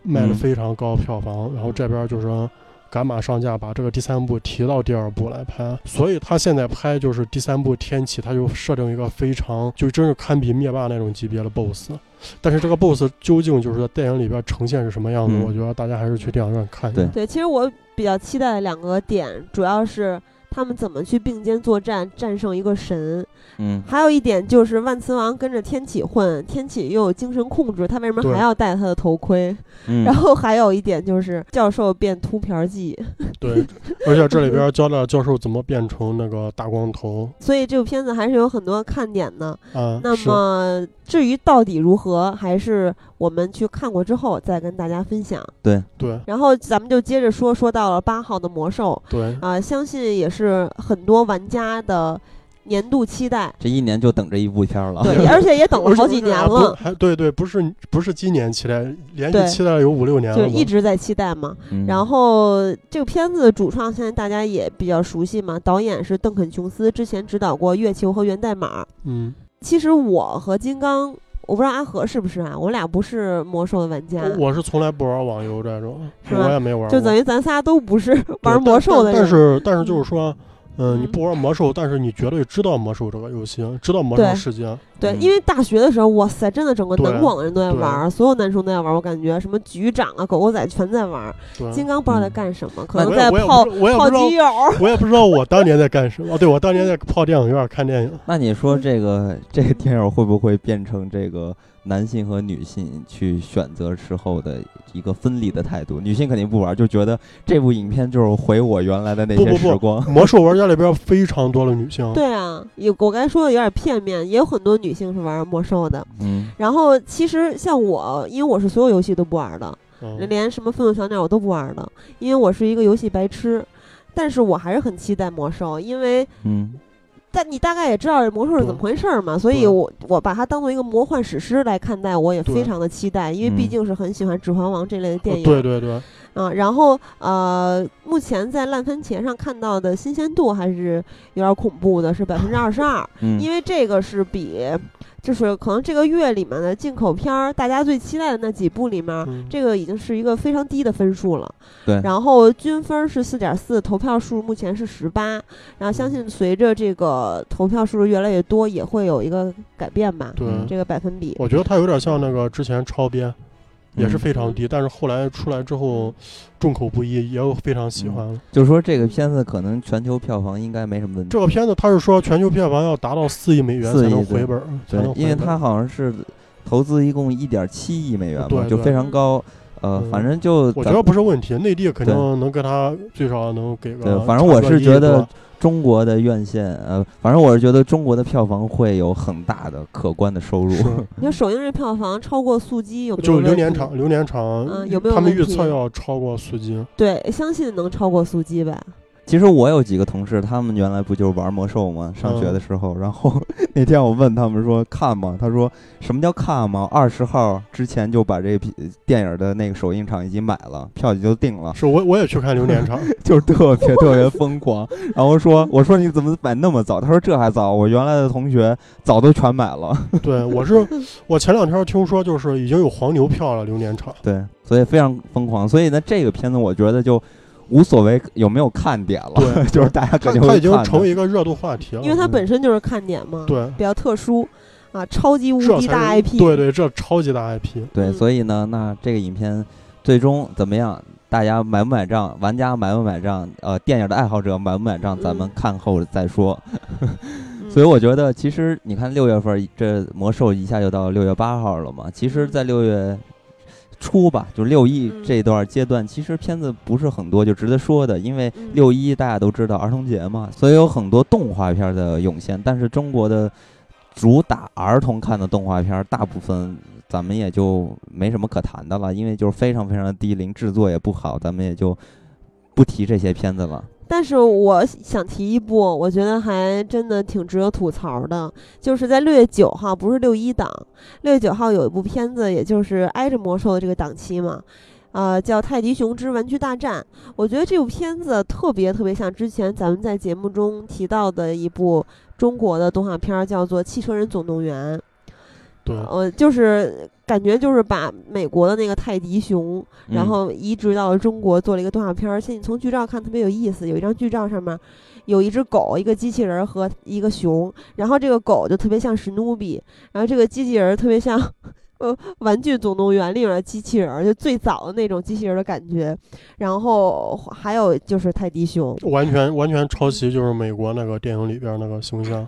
卖的嗯。非常高票房，然后这边就是赶马上架把这个第三部提到第二部来拍，所以他现在拍就是第三部天启，他就设定一个非常就真是堪比灭霸那种级别的 BOSS。但是这个 BOSS 究竟就是在电影里边呈现是什么样子，嗯我觉得大家还是去电影院看一下。对对，其实我比较期待的两个点，主要是他们怎么去并肩作战，战胜一个神。嗯还有一点就是万磁王跟着天启混，天启又有精神控制，他为什么还要戴他的头盔？嗯，然后还有一点就是教授变秃瓢儿记，*laughs* 对，而且这里边教了教授怎么变成那个大光头所以这部片子还是有很多看点的。啊。那么至于到底如何，还是我们去看过之后再跟大家分享。对然后咱们就接着说，说到了八号的魔兽对啊、相信也是很多玩家的年度期待。这一年就等这一部片儿了。对，*laughs* 而且也等了好几年了，还对对，不是不是今年期待，连续期待了有五六年了就，一直在期待嘛。嗯然后这个片子的主创现在大家也比较熟悉嘛，导演是邓肯·琼斯，之前指导过《月球》和《源代码》。嗯，其实我和金刚，我不知道阿和是不是啊，我俩不是魔兽的玩家，我是从来不玩网游这种，是我也没玩过。就等于咱仨都不是玩魔兽的人。但但是但是就是说，嗯，嗯你不玩魔兽，但是你绝对知道魔兽这个游戏，知道魔兽对世界。对，嗯因为大学的时候，哇塞，真的整个南广的人都在玩，所有男生都在玩，我感觉什么局长啊、狗狗仔全在玩金刚不知道在嗯干什么，可能在泡泡基友。我也不知道我当年在干什么。哦，对，我当年在泡电影院看电影。那你说这个这个电影会不会变成这个男性和女性去选择之后的一个分离的态度？女性肯定不玩，就觉得这部影片就是回我原来的那些不不不时光。魔兽玩家里边非常多的女性。对啊，有我刚才说的有点片面，也有很多女性是玩魔兽的。嗯然后其实像我，因为我是所有游戏都不玩的，嗯，连什么愤怒小鸟我都不玩的，因为我是一个游戏白痴。但是我还是很期待魔兽，因为嗯但你大概也知道魔兽是怎么回事儿嘛，所以我我把它当做一个魔幻史诗来看待，我也非常的期待，因为毕嗯竟是很喜欢《指环王》这类的电影。对对对，啊，然后呃，目前在烂番茄上看到的新鲜度还是有点恐怖的，是百分之二十二，嗯，因为这个是比就是可能这个月里面的进口片儿，大家最期待的那几部里面。嗯，这个已经是一个非常低的分数了，对然后均分是四点四，投票数目前是十八，然后相信随着这个投票数越来越多，也会有一个改变吧，对。这个百分比。我觉得它有点像那个之前超编，也是嗯非常低，但是后来出来之后众口不一，也有非常喜欢的。就是说这个片子可能全球票房应该没什么问题。这个片子他是说全球票房要达到四亿美元才能回本儿，对因为它好像是投资一共一点七亿美元嘛，就非常高。呃，嗯反正就咱我觉得不是问题，内地肯定能给他最少能给个对，反正我是觉得多中国的院线，呃，反正我是觉得中国的票房会有很大的可观的收入。*laughs* 你说首映日票房超过速激有没有就是？流年场，流年场，嗯有没有他们预测要超过速激，对，相信能超过速激吧。其实我有几个同事，他们原来不就是玩魔兽吗？上学的时候，然后 *laughs* 那天我问他们说看吗？他说什么叫看吗？二十号之前就把这批电影的那个首映场已经买了，票已经定了，是我我也去看流年场，*laughs* 就是特别特别疯狂。*laughs* 然后说我说你怎么买那么早？他说这还早，我原来的同学早都全买了。对我是我前两天听说就是已经有黄牛票了，流年场。对，所以非常疯狂。所以呢，这个片子我觉得就无所谓有没有看点了，对 *laughs* 就是大家它肯定会它已经成为一个热度话题了，因为它嗯本身就是看点嘛，对比较特殊啊，超级无敌大 IP。对对，这超级大 IP。对，嗯所以呢，那这个影片最终怎么样？大家买不买账？玩家买不买账？呃，电影的爱好者买不买账？咱们嗯看后再说。嗯 *laughs* 所以我觉得，其实你看六月份这魔兽一下就到六月八号了嘛。其实，嗯在六月初吧，就六一嗯这段阶段，其实片子不是很多，就值得说的。因为嗯六一大家都知道儿童节嘛，所以有很多动画片的涌现。但是中国的主打儿童看的动画片，大部分咱们也就没什么可谈的了，因为就是非常非常的低龄，制作也不好，咱们也就不提这些片子了。但是我想提一部，我觉得还真的挺值得吐槽的，就是在六月九号，不是六一档，六月九号有一部片子，也就是挨着魔兽的这个档期嘛，呃，叫《泰迪熊之玩具大战》。我觉得这部片子特别特别像之前咱们在节目中提到的一部中国的动画片，叫做《汽车人总动员》。对，呃，就是感觉就是把美国的那个泰迪熊，然后移植到了中国做了一个动画片儿。而且你从剧照看特别有意思，有一张剧照上面有一只狗、一个机器人和一个熊，然后这个狗就特别像史努比，然后这个机器人特别像呃《玩具总动员》里面的机器人，就最早的那种机器人的感觉。然后还有就是泰迪熊，完全完全抄袭，就是美国那个电影里边那个形象。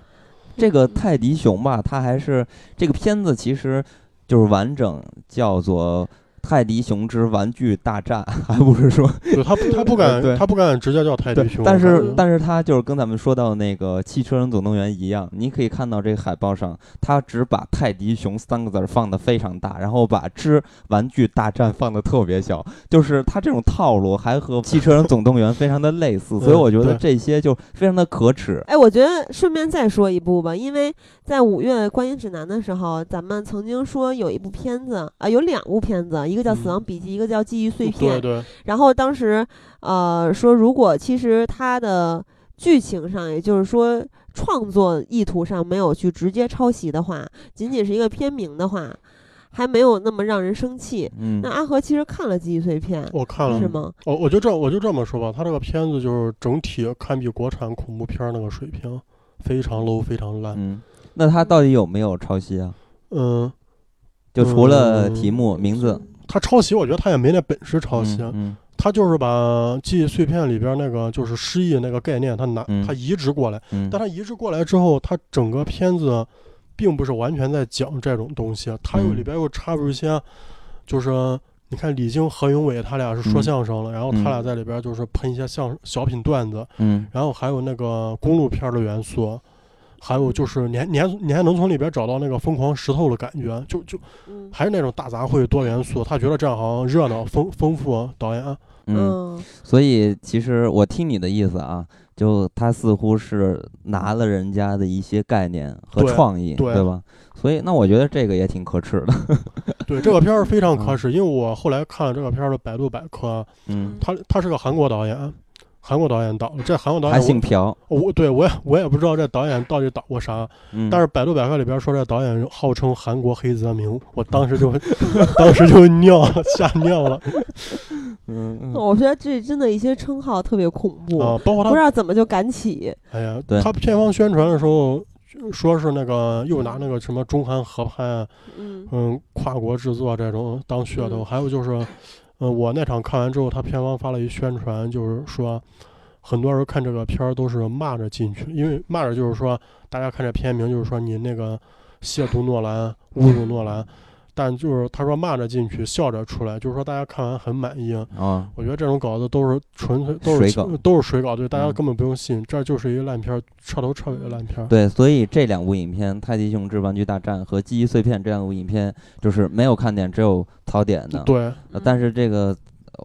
这个泰迪熊吧，它还是这个片子，其实就是完整叫做。泰迪熊之玩具大战，*laughs* 还不是说，他 *laughs* 他不敢，他不敢直接叫泰迪熊。但是，但是他就是跟咱们说到那个汽车人总动员一样，你可以看到这个海报上，他只把泰迪熊三个字放的非常大，然后把之玩具大战放的特别小，就是他这种套路还和 *laughs* 汽车人总动员非常的类似，所以我觉得这些就非常的可耻。哎，我觉得顺便再说一部吧，因为在五月观影指南的时候，咱们曾经说有一部片子啊，有两部片子。一个叫《死亡笔记》，一个叫《记忆碎片》。对对。然后当时，呃，说如果其实它的剧情上，也就是说创作意图上没有去直接抄袭的话，仅仅是一个片名的话，还没有那么让人生气。嗯。那阿和其实看了《记忆碎片》，我看了，是吗？我我就这我就这么说吧，他这个片子就是整体堪比国产恐怖片那个水平，非常 low，非常烂。嗯。那他到底有没有抄袭啊？嗯。就除了题目名字。他抄袭，我觉得他也没那本事抄袭。嗯，他就是把记忆碎片里边那个就是失忆那个概念，他拿他移植过来。嗯，但他移植过来之后，他整个片子并不是完全在讲这种东西，他又里边又插入一些，就是你看李菁、何云伟他俩是说相声了，然后他俩在里边就是喷一些相小品段子。嗯，然后还有那个公路片的元素。还有就是，你还你还你还能从里边找到那个疯狂石头的感觉，就就，还是那种大杂烩多元素。他觉得这样好像热闹丰丰富。导演，嗯，所以其实我听你的意思啊，就他似乎是拿了人家的一些概念和创意，对吧？所以那我觉得这个也挺可耻的。*laughs* 对，这个片儿非常可耻，因为我后来看了这个片儿的百度百科，嗯，他他是个韩国导演。韩国导演导，这韩国导演还姓朴。我对我也我也不知道这导演到底导过啥，但是百度百科里边说这导演号称韩国黑泽明，我当时就 *laughs* 当时就尿吓尿了。*laughs* 嗯，我觉得这真的一些称号特别恐怖啊，包括他不知道怎么就敢起。哎呀，对，他片方宣传的时候说是那个又拿那个什么中韩合拍，嗯嗯，跨国制作这种当噱头，还有就是。嗯，我那场看完之后，他片方发了一宣传，就是说，很多人看这个片儿都是骂着进去，因为骂着就是说，大家看这片名就是说你那个亵渎诺兰，侮辱诺兰。但就是他说骂着进去，笑着出来，就是说大家看完很满意啊。我觉得这种稿子都是纯粹都是都是水稿，对大家根本不用信，这就是一个烂片，彻头彻尾的烂片。对，所以这两部影片《泰迪熊之玩具大战》和《记忆碎片》这两部影片就是没有看点，只有槽点的。对，但是这个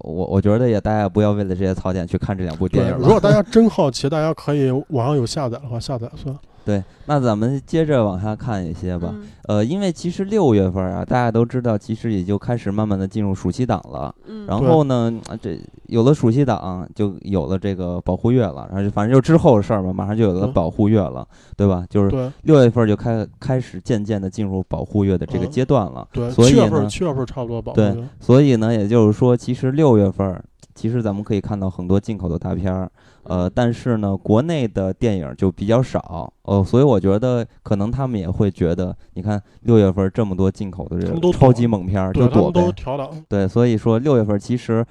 我我觉得也大家不要为了这些槽点去看这两部电影。如果大家真好奇，大家可以网上有下载的话下载算。对，那咱们接着往下看一些吧。呃，因为其实六月份啊，大家都知道，其实也就开始慢慢的进入暑期档了。嗯。然后呢，这有了暑期档，就有了这个保护月了。然后就反正就之后的事儿嘛，马上就有了保护月了，对吧？就是六月份就开开始渐渐的进入保护月的这个阶段了。对。所以呢，七月份差不多保护对，所以呢，也就是说，其实六月份。其实咱们可以看到很多进口的大片儿，呃，但是呢，国内的电影就比较少，哦，所以我觉得可能他们也会觉得，你看六月份这么多进口的这个超级猛片儿，就躲呗。对，所以说六月份其实，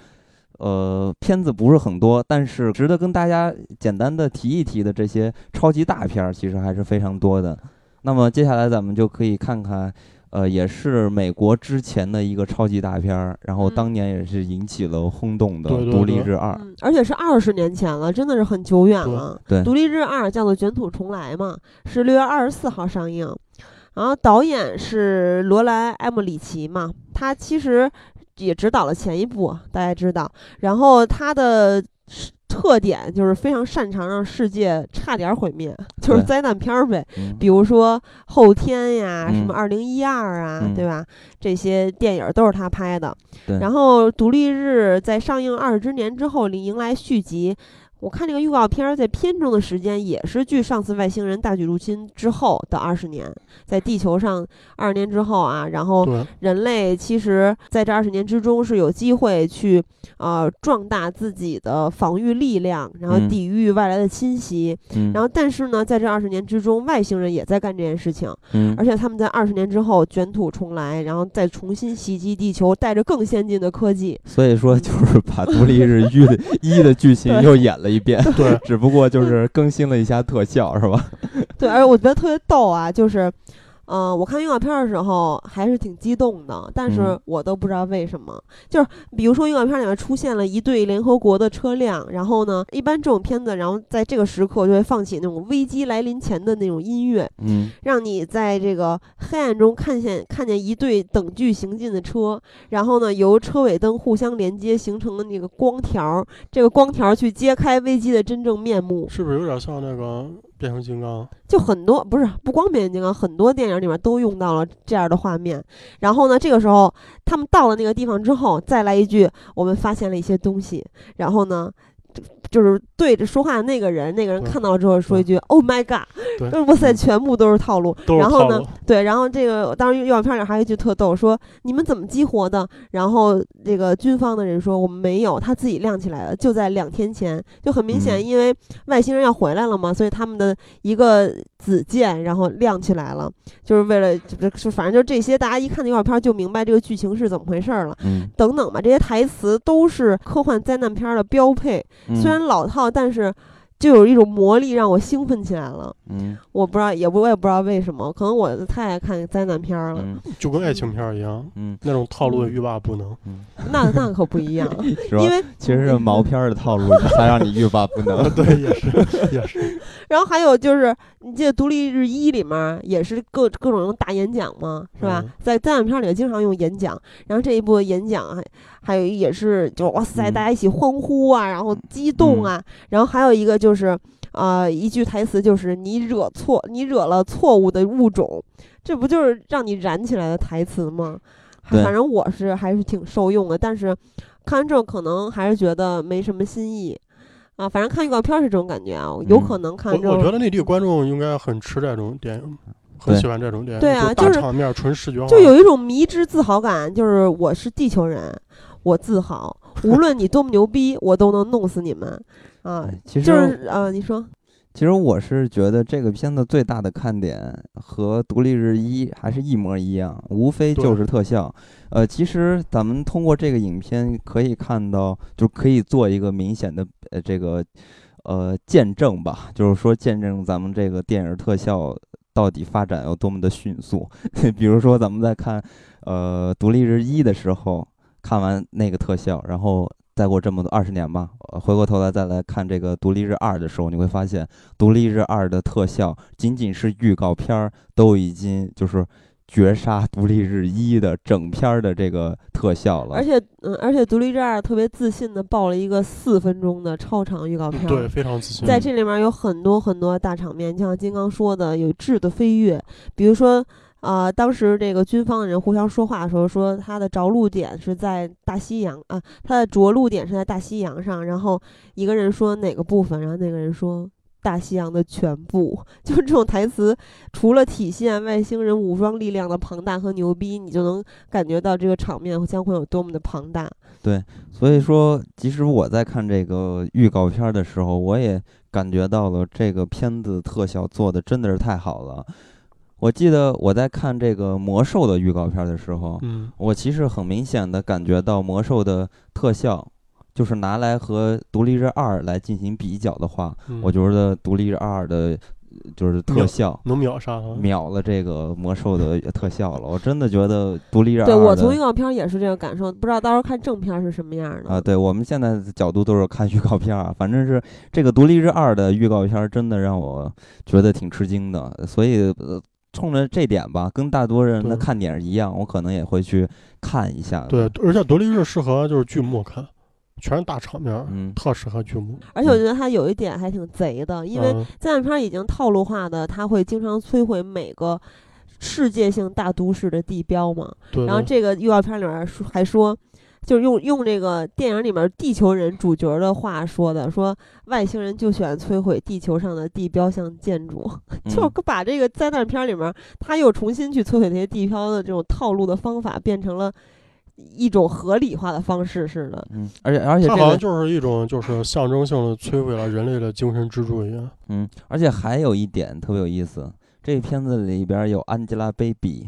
呃，片子不是很多，但是值得跟大家简单的提一提的这些超级大片儿，其实还是非常多的。那么接下来咱们就可以看看。呃，也是美国之前的一个超级大片儿，然后嗯当年也是引起了轰动的独立日二》。嗯，而且是二十年前了，真的是很久远了。对独立日二》叫做《卷土重来》嘛，是六月二十四号上映。然后导演是罗莱·艾莫里奇嘛，他其实也指导了前一部，大家知道。然后他的特点就是非常擅长让世界差点毁灭，*laughs* 就是灾难片儿呗。嗯比如说《后天》呀，什么嗯《二零一二》啊，嗯对吧？这些电影都是他拍的。对然后《独立日》在上映二十周年之后，迎来续集。我看这个预告片儿，在片中的时间也是距上次外星人大举入侵之后的二十年，在地球上二十年之后啊，然后，人类其实在这二十年之中是有机会去呃壮大自己的防御力量，然后嗯抵御外来的侵袭。嗯，然后，但是呢，在这二十年之中，外星人也在干这件事情，嗯而且他们在二十年之后卷土重来，然后再重新袭击地球，带着更先进的科技。所以说就是把《独立日 *laughs* 一》的一的剧情又演了一遍，对，*laughs* 只不过就是更新了一下特效，是吧？*laughs* 对，而且我觉得特别逗啊，就是，呃，我看预告片的时候还是挺激动的，但是嗯我都不知道为什么。就是比如说预告片里面出现了一队联合国的车辆，然后呢，一般这种片子，然后在这个时刻就会放起那种危机来临前的那种音乐，嗯让你在这个黑暗中看见看见一队等距行进的车，然后呢，由车尾灯互相连接形成的那个光条，这个光条去揭开危机的真正面目。是不是有点像那个变形金刚？就很多不是不光变形金刚，很多电影里面都用到了这样的画面。然后呢，这个时候他们到了那个地方之后，再来一句“我们发现了一些东西”，然后呢。就就是对着说话的那个人，那个人看到了之后说一句 “Oh my god”，对哇塞，嗯全部都是套路。然后呢。对，然后这个当时预告片里还有一句特逗，说你们怎么激活的？然后这个军方的人说我们没有，他自己亮起来了，就在两天前，就很明显，嗯因为外星人要回来了嘛，所以他们的一个子舰然后亮起来了，就是为了就就反正就这些，大家一看那预告片就明白这个剧情是怎么回事儿了。嗯，等等吧，这些台词都是科幻灾难片儿的标配，嗯虽然老套，但是就有一种魔力让我兴奋起来了。嗯我不知道，也不我也不知道为什么，可能我太爱看灾难片儿了。嗯就跟爱情片儿一样，嗯那种套路欲罢不能。嗯，*laughs* 那那可不一样，*laughs* 是吧因？为其实是毛片儿的套路 *laughs* 才让你欲罢不能。对，也是，也是。然后还有就是，你记得《独立日一》里面也是各各种大演讲嘛，是吧？嗯在灾难片里经常用演讲，然后这一部演讲还还有也是就哇塞，嗯大家一起欢呼啊，然后激动啊，然后还有一个就是啊、一句台词就是你惹错，你惹了错误的物种，这不就是让你燃起来的台词吗？反正我是还是挺受用的，但是看完之后可能还是觉得没什么新意。啊，反正看预告片是这种感觉啊，有嗯可能看我完之后，我觉得内地观众应该很吃这种电影，很喜欢这种电影。对啊就是大场面、纯视觉化。就有一种迷之自豪感，就是我是地球人，我自豪，无论你多么牛逼，我都能弄死你们啊！哎其实就是呃，你说，其实我是觉得这个片子最大的看点和《独立日一》还是一模一样，无非就是特效。呃，其实咱们通过这个影片可以看到，就可以做一个明显的呃这个呃见证吧，就是说见证咱们这个电影特效到底发展有多么的迅速。*laughs* 比如说咱们在看呃《独立日一》的时候，看完那个特效，然后再过这么多二十年吧，呃回过头来再来看这个《独立日二》的时候，你会发现《独立日二》的特效仅仅是预告片儿都已经就是绝杀《独立日一》的整片儿的这个特效了。而且嗯，而且独立日二特别自信的爆了一个四分钟的超长预告片，对，非常自信。在这里面有很多很多大场面，就像金刚说的，有质的飞跃，比如说。啊、当时这个军方的人互相说话的时候，说他的着陆点是在大西洋啊，他的着陆点是在大西洋上。然后一个人说哪个部分，然后那个人说大西洋的全部。*laughs* 就是这种台词，除了体现外星人武装力量的庞大和牛逼，你就能感觉到这个场面将会有多么的庞大。对所以说，即使我在看这个预告片的时候，我也感觉到了这个片子特效做的真的是太好了。我记得我在看这个魔兽的预告片儿的时候，嗯，我其实很明显的感觉到魔兽的特效，就是拿来和独立日二来进行比较的话，嗯我觉得独立日二的就是特效能秒杀他，秒了这个魔兽的特效了。我真的觉得《独立日二》对我从预告片也是这个感受，不知道到时候看正片是什么样的啊？对我们现在的角度都是看预告片啊，反正是这个《独立日二》的预告片真的让我觉得挺吃惊的，所以冲着这点吧，跟大多人的看点一样，我可能也会去看一下。对，而且《独立日》适合就是剧目看。全是大场面，嗯，特适合剧目。而且我觉得它有一点还挺贼的，因为灾难片已经套路化的，它会经常摧毁每个世界性大都市的地标嘛。对。然后这个预告片里面说还说，就是用用这个电影里面地球人主角的话说的，说外星人就喜欢摧毁地球上的地标性建筑，*laughs* 就把这个灾难片里面他又重新去摧毁那些地标的这种套路的方法变成了。一种合理化的方式似的，嗯，而且而且它好像就是一种就是象征性的摧毁了人类的精神支柱一样，嗯，而且还有一点特别有意思。这片子里边有 Angelababy，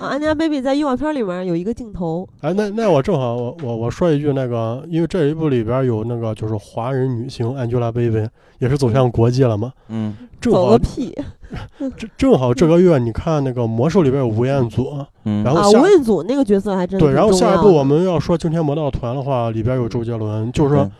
啊，Angelababy 在预告片里面有一个镜头。哎，那那我正好我我我说一句那个，因为这一部里边有那个就是华人女星 Angelababy，也是走向国际了嘛。嗯，走个屁！*laughs* 正正好这个月你看那个魔兽里边有吴彦祖，嗯，然后啊，吴彦祖那个角色还真对。然后下一步我们要说惊天魔盗团的话，里边有周杰伦，就是说。嗯，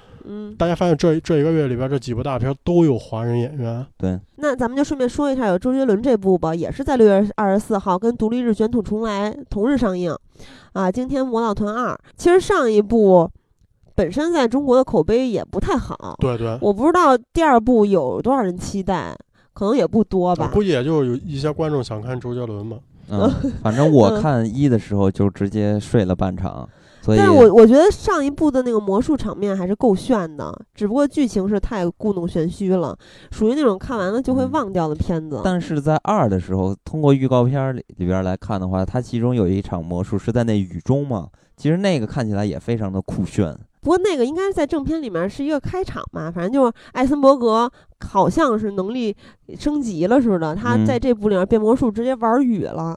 大家发现这这一个月里边这几部大片都有华人演员。对，那咱们就顺便说一下，有周杰伦这部吧，也是在六月二十四号跟《独立日卷土重来》同日上映。啊，《惊天魔盗团二》其实上一部本身在中国的口碑也不太好。对对。我不知道第二部有多少人期待，可能也不多吧。估计也就有一些观众想看周杰伦嘛。嗯，反正我 *laughs* 看一的时候就直接睡了半场。但是我我觉得上一部的那个魔术场面还是够炫的，只不过剧情是太故弄玄虚了，属于那种看完了就会忘掉的片子。但是在二的时候，通过预告片里里边来看的话，它其中有一场魔术是在那雨中嘛，其实那个看起来也非常的酷炫。不过那个应该是在正片里面是一个开场吧，反正就是艾森伯格好像是能力升级了似的，他在这部里面变魔术直接玩雨了。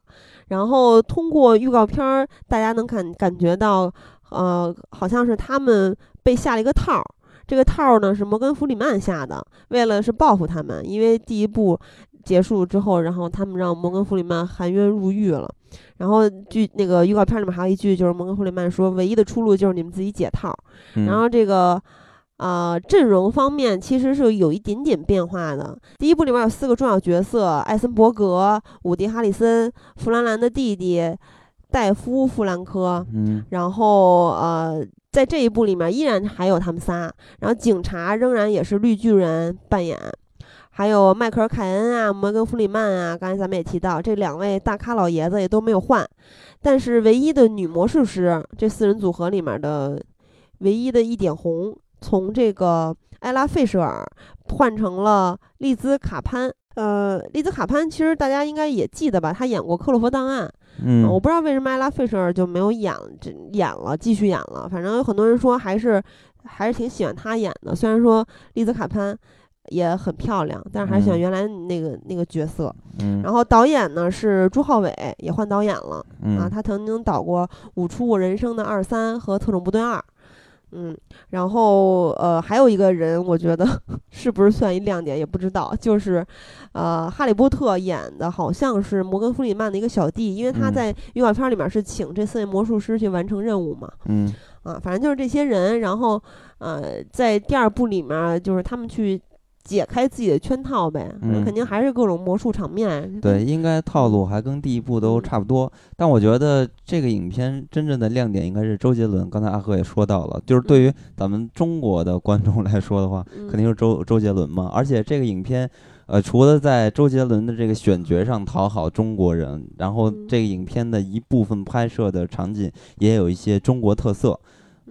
然后通过预告片儿，大家能感感觉到，呃，好像是他们被下了一个套儿。这个套儿呢是摩根·弗里曼下的，为了是报复他们。因为第一部结束之后，然后他们让摩根·弗里曼含冤入狱了。然后剧那个预告片里面还有一句，就是摩根·弗里曼说：“唯一的出路就是你们自己解套。”然后这个。呃，阵容方面其实是有一点点变化的。第一部里面有四个重要角色：艾森伯格、伍迪·哈里森、弗兰兰的弟弟戴夫·弗兰科。嗯，然后呃，在这一部里面依然还有他们仨。然后警察仍然也是绿巨人扮演，还有迈克尔·凯恩啊、摩根·弗里曼啊。刚才咱们也提到，这两位大咖老爷子也都没有换。但是唯一的女魔术师，这四人组合里面的唯一的一点红。从这个艾拉·费舍尔换成了丽兹·卡潘。呃，丽兹·卡潘其实大家应该也记得吧？她演过《克洛弗档案》。嗯，我不知道为什么艾拉·费舍尔就没有演这演了，继续演了。反正有很多人说还是还是挺喜欢她演的。虽然说丽兹·卡潘也很漂亮，但是还是选原来那个那个角色。嗯。然后导演呢是朱浩伟，也换导演了。嗯。啊，他曾经导过《舞出我人生的二三》和《特种部队二》。嗯，然后呃，还有一个人，我觉得 *laughs* 是不是算一亮点也不知道，就是，呃，哈利波特演的好像是摩根·弗里曼的一个小弟，因为他在预告片里面是请这四位魔术师去完成任务嘛。嗯，啊，反正就是这些人，然后呃，在第二部里面就是他们去。解开自己的圈套呗，肯定还是各种魔术场面。对，应该套路还跟第一部都差不多。但我觉得这个影片真正的亮点应该是周杰伦。刚才阿赫也说到了，就是对于咱们中国的观众来说的话，肯定是周周杰伦嘛。而且这个影片，呃，除了在周杰伦的这个选角上讨好中国人，然后这个影片的一部分拍摄的场景也有一些中国特色。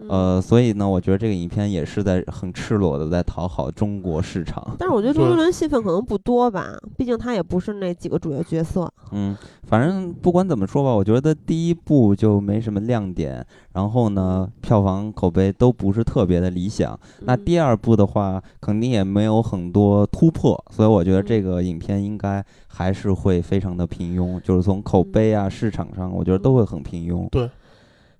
呃，所以呢，我觉得这个影片也是在很赤裸的在讨好中国市场。但是我觉得周杰伦戏份可能不多吧，毕竟他也不是那几个主要角色。嗯，反正不管怎么说吧，我觉得第一部就没什么亮点，然后呢，票房口碑都不是特别的理想。那第二部的话，肯定也没有很多突破，所以我觉得这个影片应该还是会非常的平庸，就是从口碑啊、市场上，我觉得都会很平庸。对。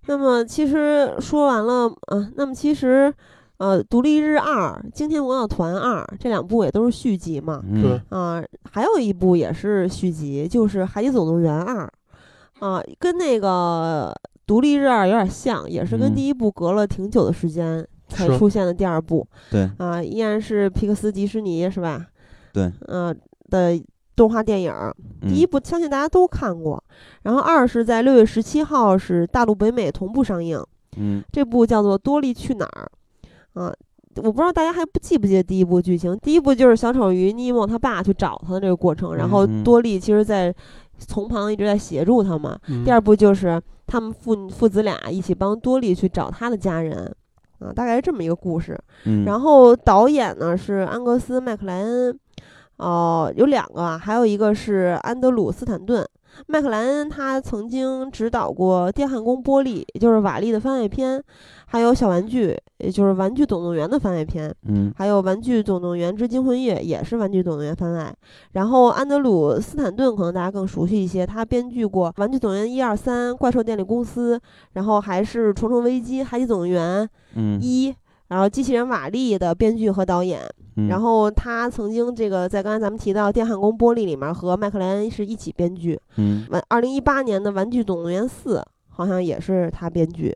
那么其实说完了啊，那么其实，呃，《独立日二》《惊天魔盗团二》这两部也都是续集嘛。对啊，还有一部也是续集，就是《海底总动员二》啊，跟那个《独立日二》有点像，也是跟嗯第一部隔了挺久的时间才出现的第二部。对，啊，依然是皮克斯迪士尼是吧？对，嗯、的动画电影儿。第嗯一部相信大家都看过，然后二是在六月十七号是大陆北美同步上映，嗯这部叫做《多利去哪儿》啊。我不知道大家还不记不记得第一部剧情？第一部就是小丑鱼尼莫他爸去找他的这个过程，然后多利其实在从旁一直在协助他嘛。嗯第二部就是他们父父子俩一起帮多利去找他的家人，啊，大概是这么一个故事。嗯，然后导演呢是安格斯麦克莱恩，哦、有两个啊，还有一个是安德鲁斯坦顿。麦克莱恩他曾经指导过《电焊工玻璃》，也就是瓦力的番外篇，还有《小玩具》，也就是《玩具总动员》的番外篇，嗯还有《玩具总动员之惊魂夜》，也是《玩具总动员》番外。然后安德鲁斯坦顿可能大家更熟悉一些，他编剧过《玩具总动员》一二三、《怪兽电力公司》，然后还是《重重危机》《海底总动员》嗯，一，然后机器人瓦力的编剧和导演。嗯然后他曾经这个在刚才咱们提到《电焊工玻璃》里面和麦克莱恩是一起编剧。嗯完二零一八年的《玩具总动员四》好像也是他编剧。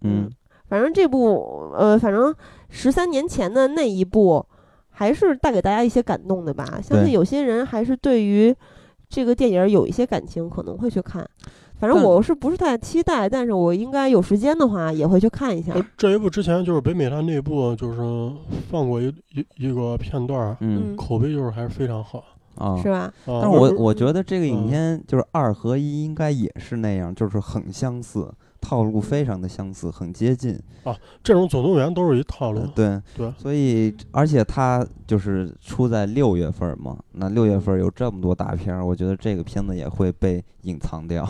嗯反正这部呃，反正十三年前的那一部，还是带给大家一些感动的吧。相信有些人还是对于这个电影有一些感情，可能会去看。反正我是不是太期待，但是我应该有时间的话也会去看一下。呃这一部之前就是北美它内部就是放过一一一个片段儿，嗯嗯，口碑就是还是非常好。啊是。吧？啊但是我我觉得这个影嗯片就是二合一，应该也是那样，就是很相似，套路非常的相似，很接近啊。这种总动员都是一套路呃，对对所以而且它就是出在六月份嘛，那六月份有这么多大片儿，我觉得这个片子也会被隐藏掉。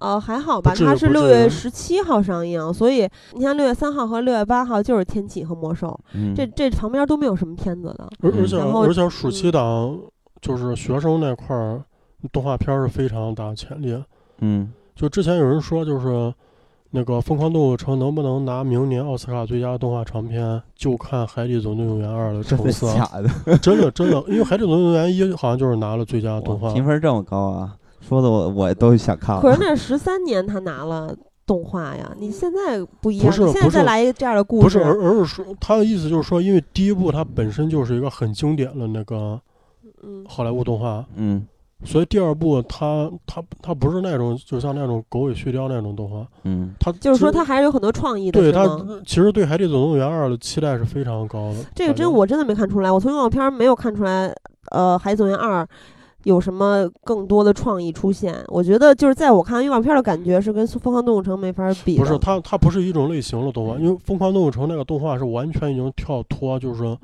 哦，还好吧，它是六月十七号上映，所以你像六月三号和六月八号就是《天启》和《魔兽》，嗯，这这旁边都没有什么片子的。而而且然后而且暑期档就是学生那块儿动画片儿是非常大潜力。嗯就之前有人说，就是那个《疯狂动物城》能不能拿明年奥斯卡最佳动画长片，就看《海底总动员二》的 *laughs* 真的成色。假的？*laughs* 真的真的，因为《海底总动员一》好像就是拿了最佳动画。评分这么高啊，说的我我都想看了。可是那十三年他拿了动画呀，你现在不一样，不是你现在不是再来一个这样的故事，不是，而而是说他的意思就是说，因为第一部它本身就是一个很经典的那个嗯，好莱坞动画，嗯所以第二部它它它不是那种就像那种狗尾续貂那种动画，嗯它就是说它还是有很多创意的，对它？其实对《海底总动员二》的期待是非常高的。这个真我真的没看出来，我从预告片没有看出来，呃，《海底总动员二》有什么更多的创意出现。我觉得就是在我看预告片的感觉是跟《疯狂动物城》没法比。不是它它不是一种类型的动画，因为《疯狂动物城》那个动画是完全已经跳脱就是说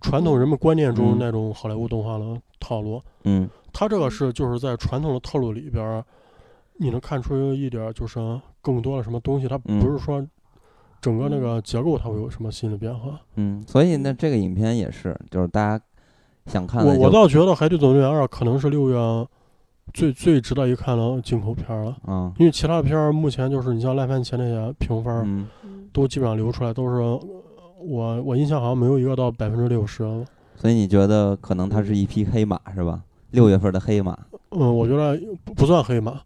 传统人们观念中嗯那种好莱坞动画的套路。嗯它这个是就是在传统的套路里边儿，你能看出一点儿就是更多的什么东西，它嗯不是说整个那个结构它会有什么新的变化。嗯，所以呢，这个影片也是，就是大家想看的我我倒觉得《海底总动员二》可能是六月最最值得一看的进口片儿了，嗯因为其他片儿目前就是你像烂番茄那些评分都基本上流出来都是，呃我我印象好像没有一个到百分之六十。所以你觉得可能它是一匹黑马是吧？六月份的黑马，嗯，我觉得不不算黑马，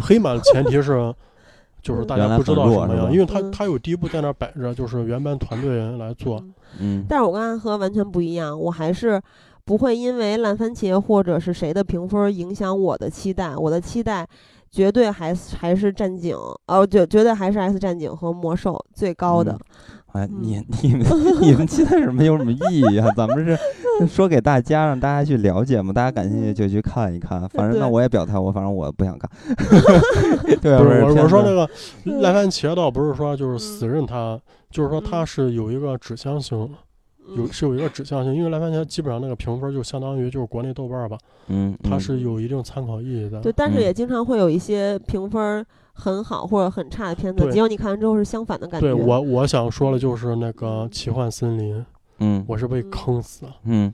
黑马的前提是，*laughs* 就是大家不知道什么样，因为他嗯他有第一步在那儿摆着，就是原班团队人来做。嗯嗯但是我刚才和完全不一样，我还是不会因为烂番茄或者是谁的评分影响我的期待，我的期待绝对还是还是战警，哦，绝绝对还是 S 战警和魔兽最高的。哎，嗯你你们 *laughs* 你们期待什么有什么意义啊？咱们是 *laughs* 说给大家让大家去了解嘛，大家感兴趣就去看一看。反正那我也表态，我反正我不想看。*laughs* 对啊，不是我我说那个嗯烂番茄倒不是说就是死认它，就是说他嗯是有一个指向性，有嗯是有一个指向性，因为烂番茄基本上那个评分就相当于就是国内豆瓣吧，嗯，它嗯是有一定参考意义的。对，但是嗯也经常会有一些评分很好或者很差的片子，对结果你看完之后是相反的感觉。对我我想说的就是那个奇幻森林，嗯我是被嗯坑死了。嗯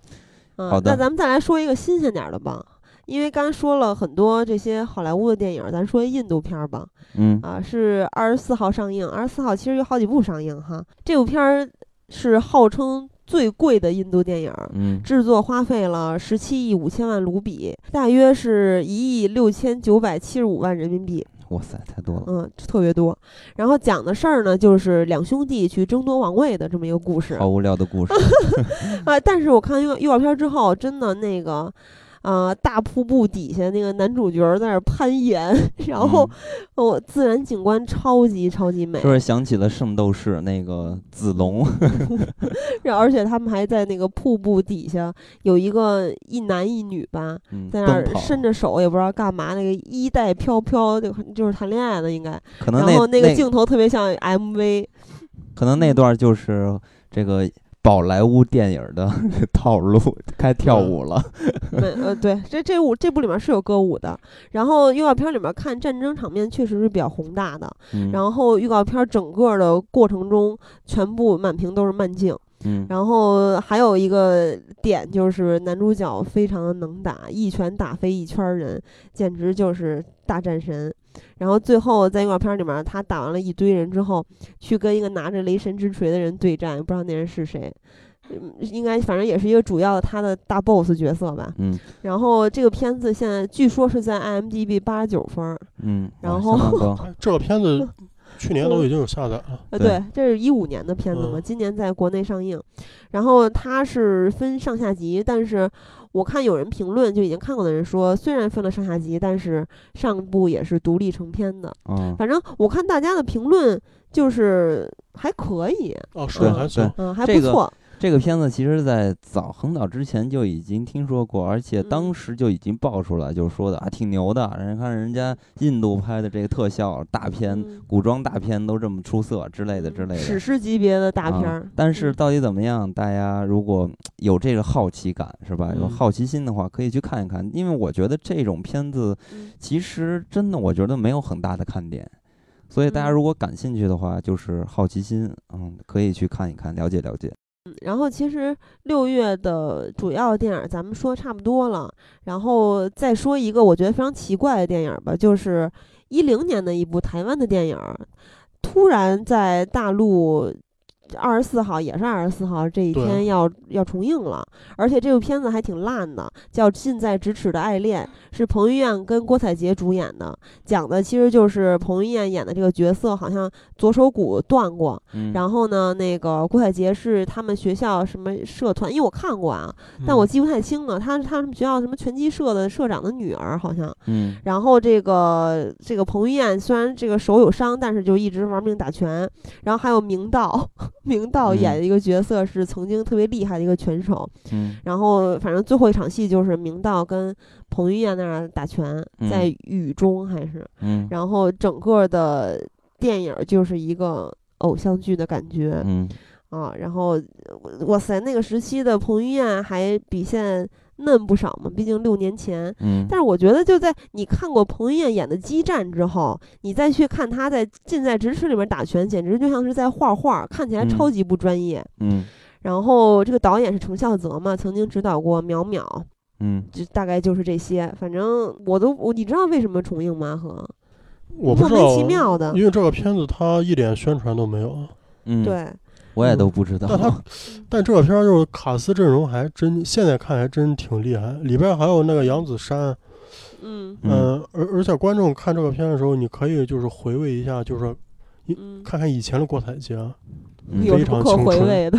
嗯，好的那咱们再来说一个新鲜点儿的吧，因为刚才说了很多这些好莱坞的电影，咱说印度片儿吧。嗯啊，是二十四号上映，二十四号其实有好几部上映哈。这部片儿是号称最贵的印度电影，嗯，制作花费了十七亿五千万卢比，大约是一亿六千九百七十五万人民币。哇塞，太多了。嗯，特别多。然后讲的事儿呢，就是两兄弟去争夺王位的这么一个故事。好无聊的故事 *laughs* 啊！但是我看预预告片之后，真的那个。啊，大瀑布底下那个男主角在那攀岩，*laughs* 然后哦，自然景观超级超级美，是不是想起了《圣斗士》那个子龙？*laughs* 而且他们还在那个瀑布底下有一个一男一女吧，在那儿伸着手也不知道干嘛，那个衣带飘飘，就就是谈恋爱的应该。可能然后那个镜头特别像 MV，可能那段就是这个。宝莱坞电影的 *laughs* 套路，开跳舞了。*laughs* 对，呃，对，这这舞这部里面是有歌舞的。然后预告片里面看战争场面确实是比较宏大的。然后预告片整个的过程中，全部满屏都是慢镜。嗯。然后还有一个点就是男主角非常的能打，一拳打飞一圈人，简直就是大战神。然后最后在预告片里面，他打完了一堆人之后，去跟一个拿着雷神之锤的人对战，不知道那人是谁，应该反正也是一个主要的他的大 boss 角色吧。嗯。然后这个片子现在据说是在 IMDB 八十九分。嗯。然后这个片子 *laughs* 去年都已经有下载了。呃，对，这是一五年的片子嘛，今年在国内上映。然后它是分上下集，但是。我看有人评论，就已经看过的人说，虽然分了上下集，但是上部也是独立成篇的。嗯，反正我看大家的评论就是还可以。哦，是还行，嗯，还不错。这个片子其实，在早很早之前就已经听说过，而且当时就已经爆出来，就是说的啊，挺牛的。人看人家印度拍的这个特效大片、古装大片都这么出色之类的之类的，史诗级别的大片。但是到底怎么样？大家如果有这个好奇感，是吧？有好奇心的话，可以去看一看。因为我觉得这种片子其实真的，我觉得没有很大的看点。所以大家如果感兴趣的话，就是好奇心，嗯，可以去看一看，了解了解。然后其实六月的主要电影咱们说差不多了，然后再说一个我觉得非常奇怪的电影吧，就是一零年的一部台湾的电影，突然在大陆。二十四号也是二十四号这一天要要重映了，而且这部片子还挺烂的，叫《近在咫尺的爱恋》，是彭于晏跟郭采洁主演的，讲的其实就是彭于晏演的这个角色好像左手骨断过，然后呢，那个郭采洁是他们学校什么社团，因为我看过啊，但我记不太清了，他是他们学校什么拳击社的社长的女儿好像，嗯，然后这个这个彭于晏虽然这个手有伤，但是就一直玩命打拳，然后还有明道。明道演的一个角色是曾经特别厉害的一个拳手，嗯，然后反正最后一场戏就是明道跟彭于晏那儿打拳，在雨中还是，嗯，然后整个的电影就是一个偶像剧的感觉，嗯，啊，然后哇塞，那个时期的彭于晏还比现在。嫩不少嘛，毕竟六年前。嗯，但是我觉得就在你看过彭于晏演的《激战》之后，你再去看他在《近在咫尺》里面打拳，简直就像是在画画，看起来超级不专业。嗯。然后这个导演是程孝泽嘛，曾经指导过《淼淼》。嗯。就大概就是这些，反正我都我你知道为什么重映吗？和我不知道，莫名其妙的，因为这个片子他一点宣传都没有。嗯，对。我也都不知道，但他，*laughs* 但这个片儿就是卡斯阵容还真，现在看还真挺厉害。里边还有那个杨子姗，嗯嗯，而而且观众看这个片的时候，你可以就是回味一下，就是看看以前的郭采洁，非常可回味的。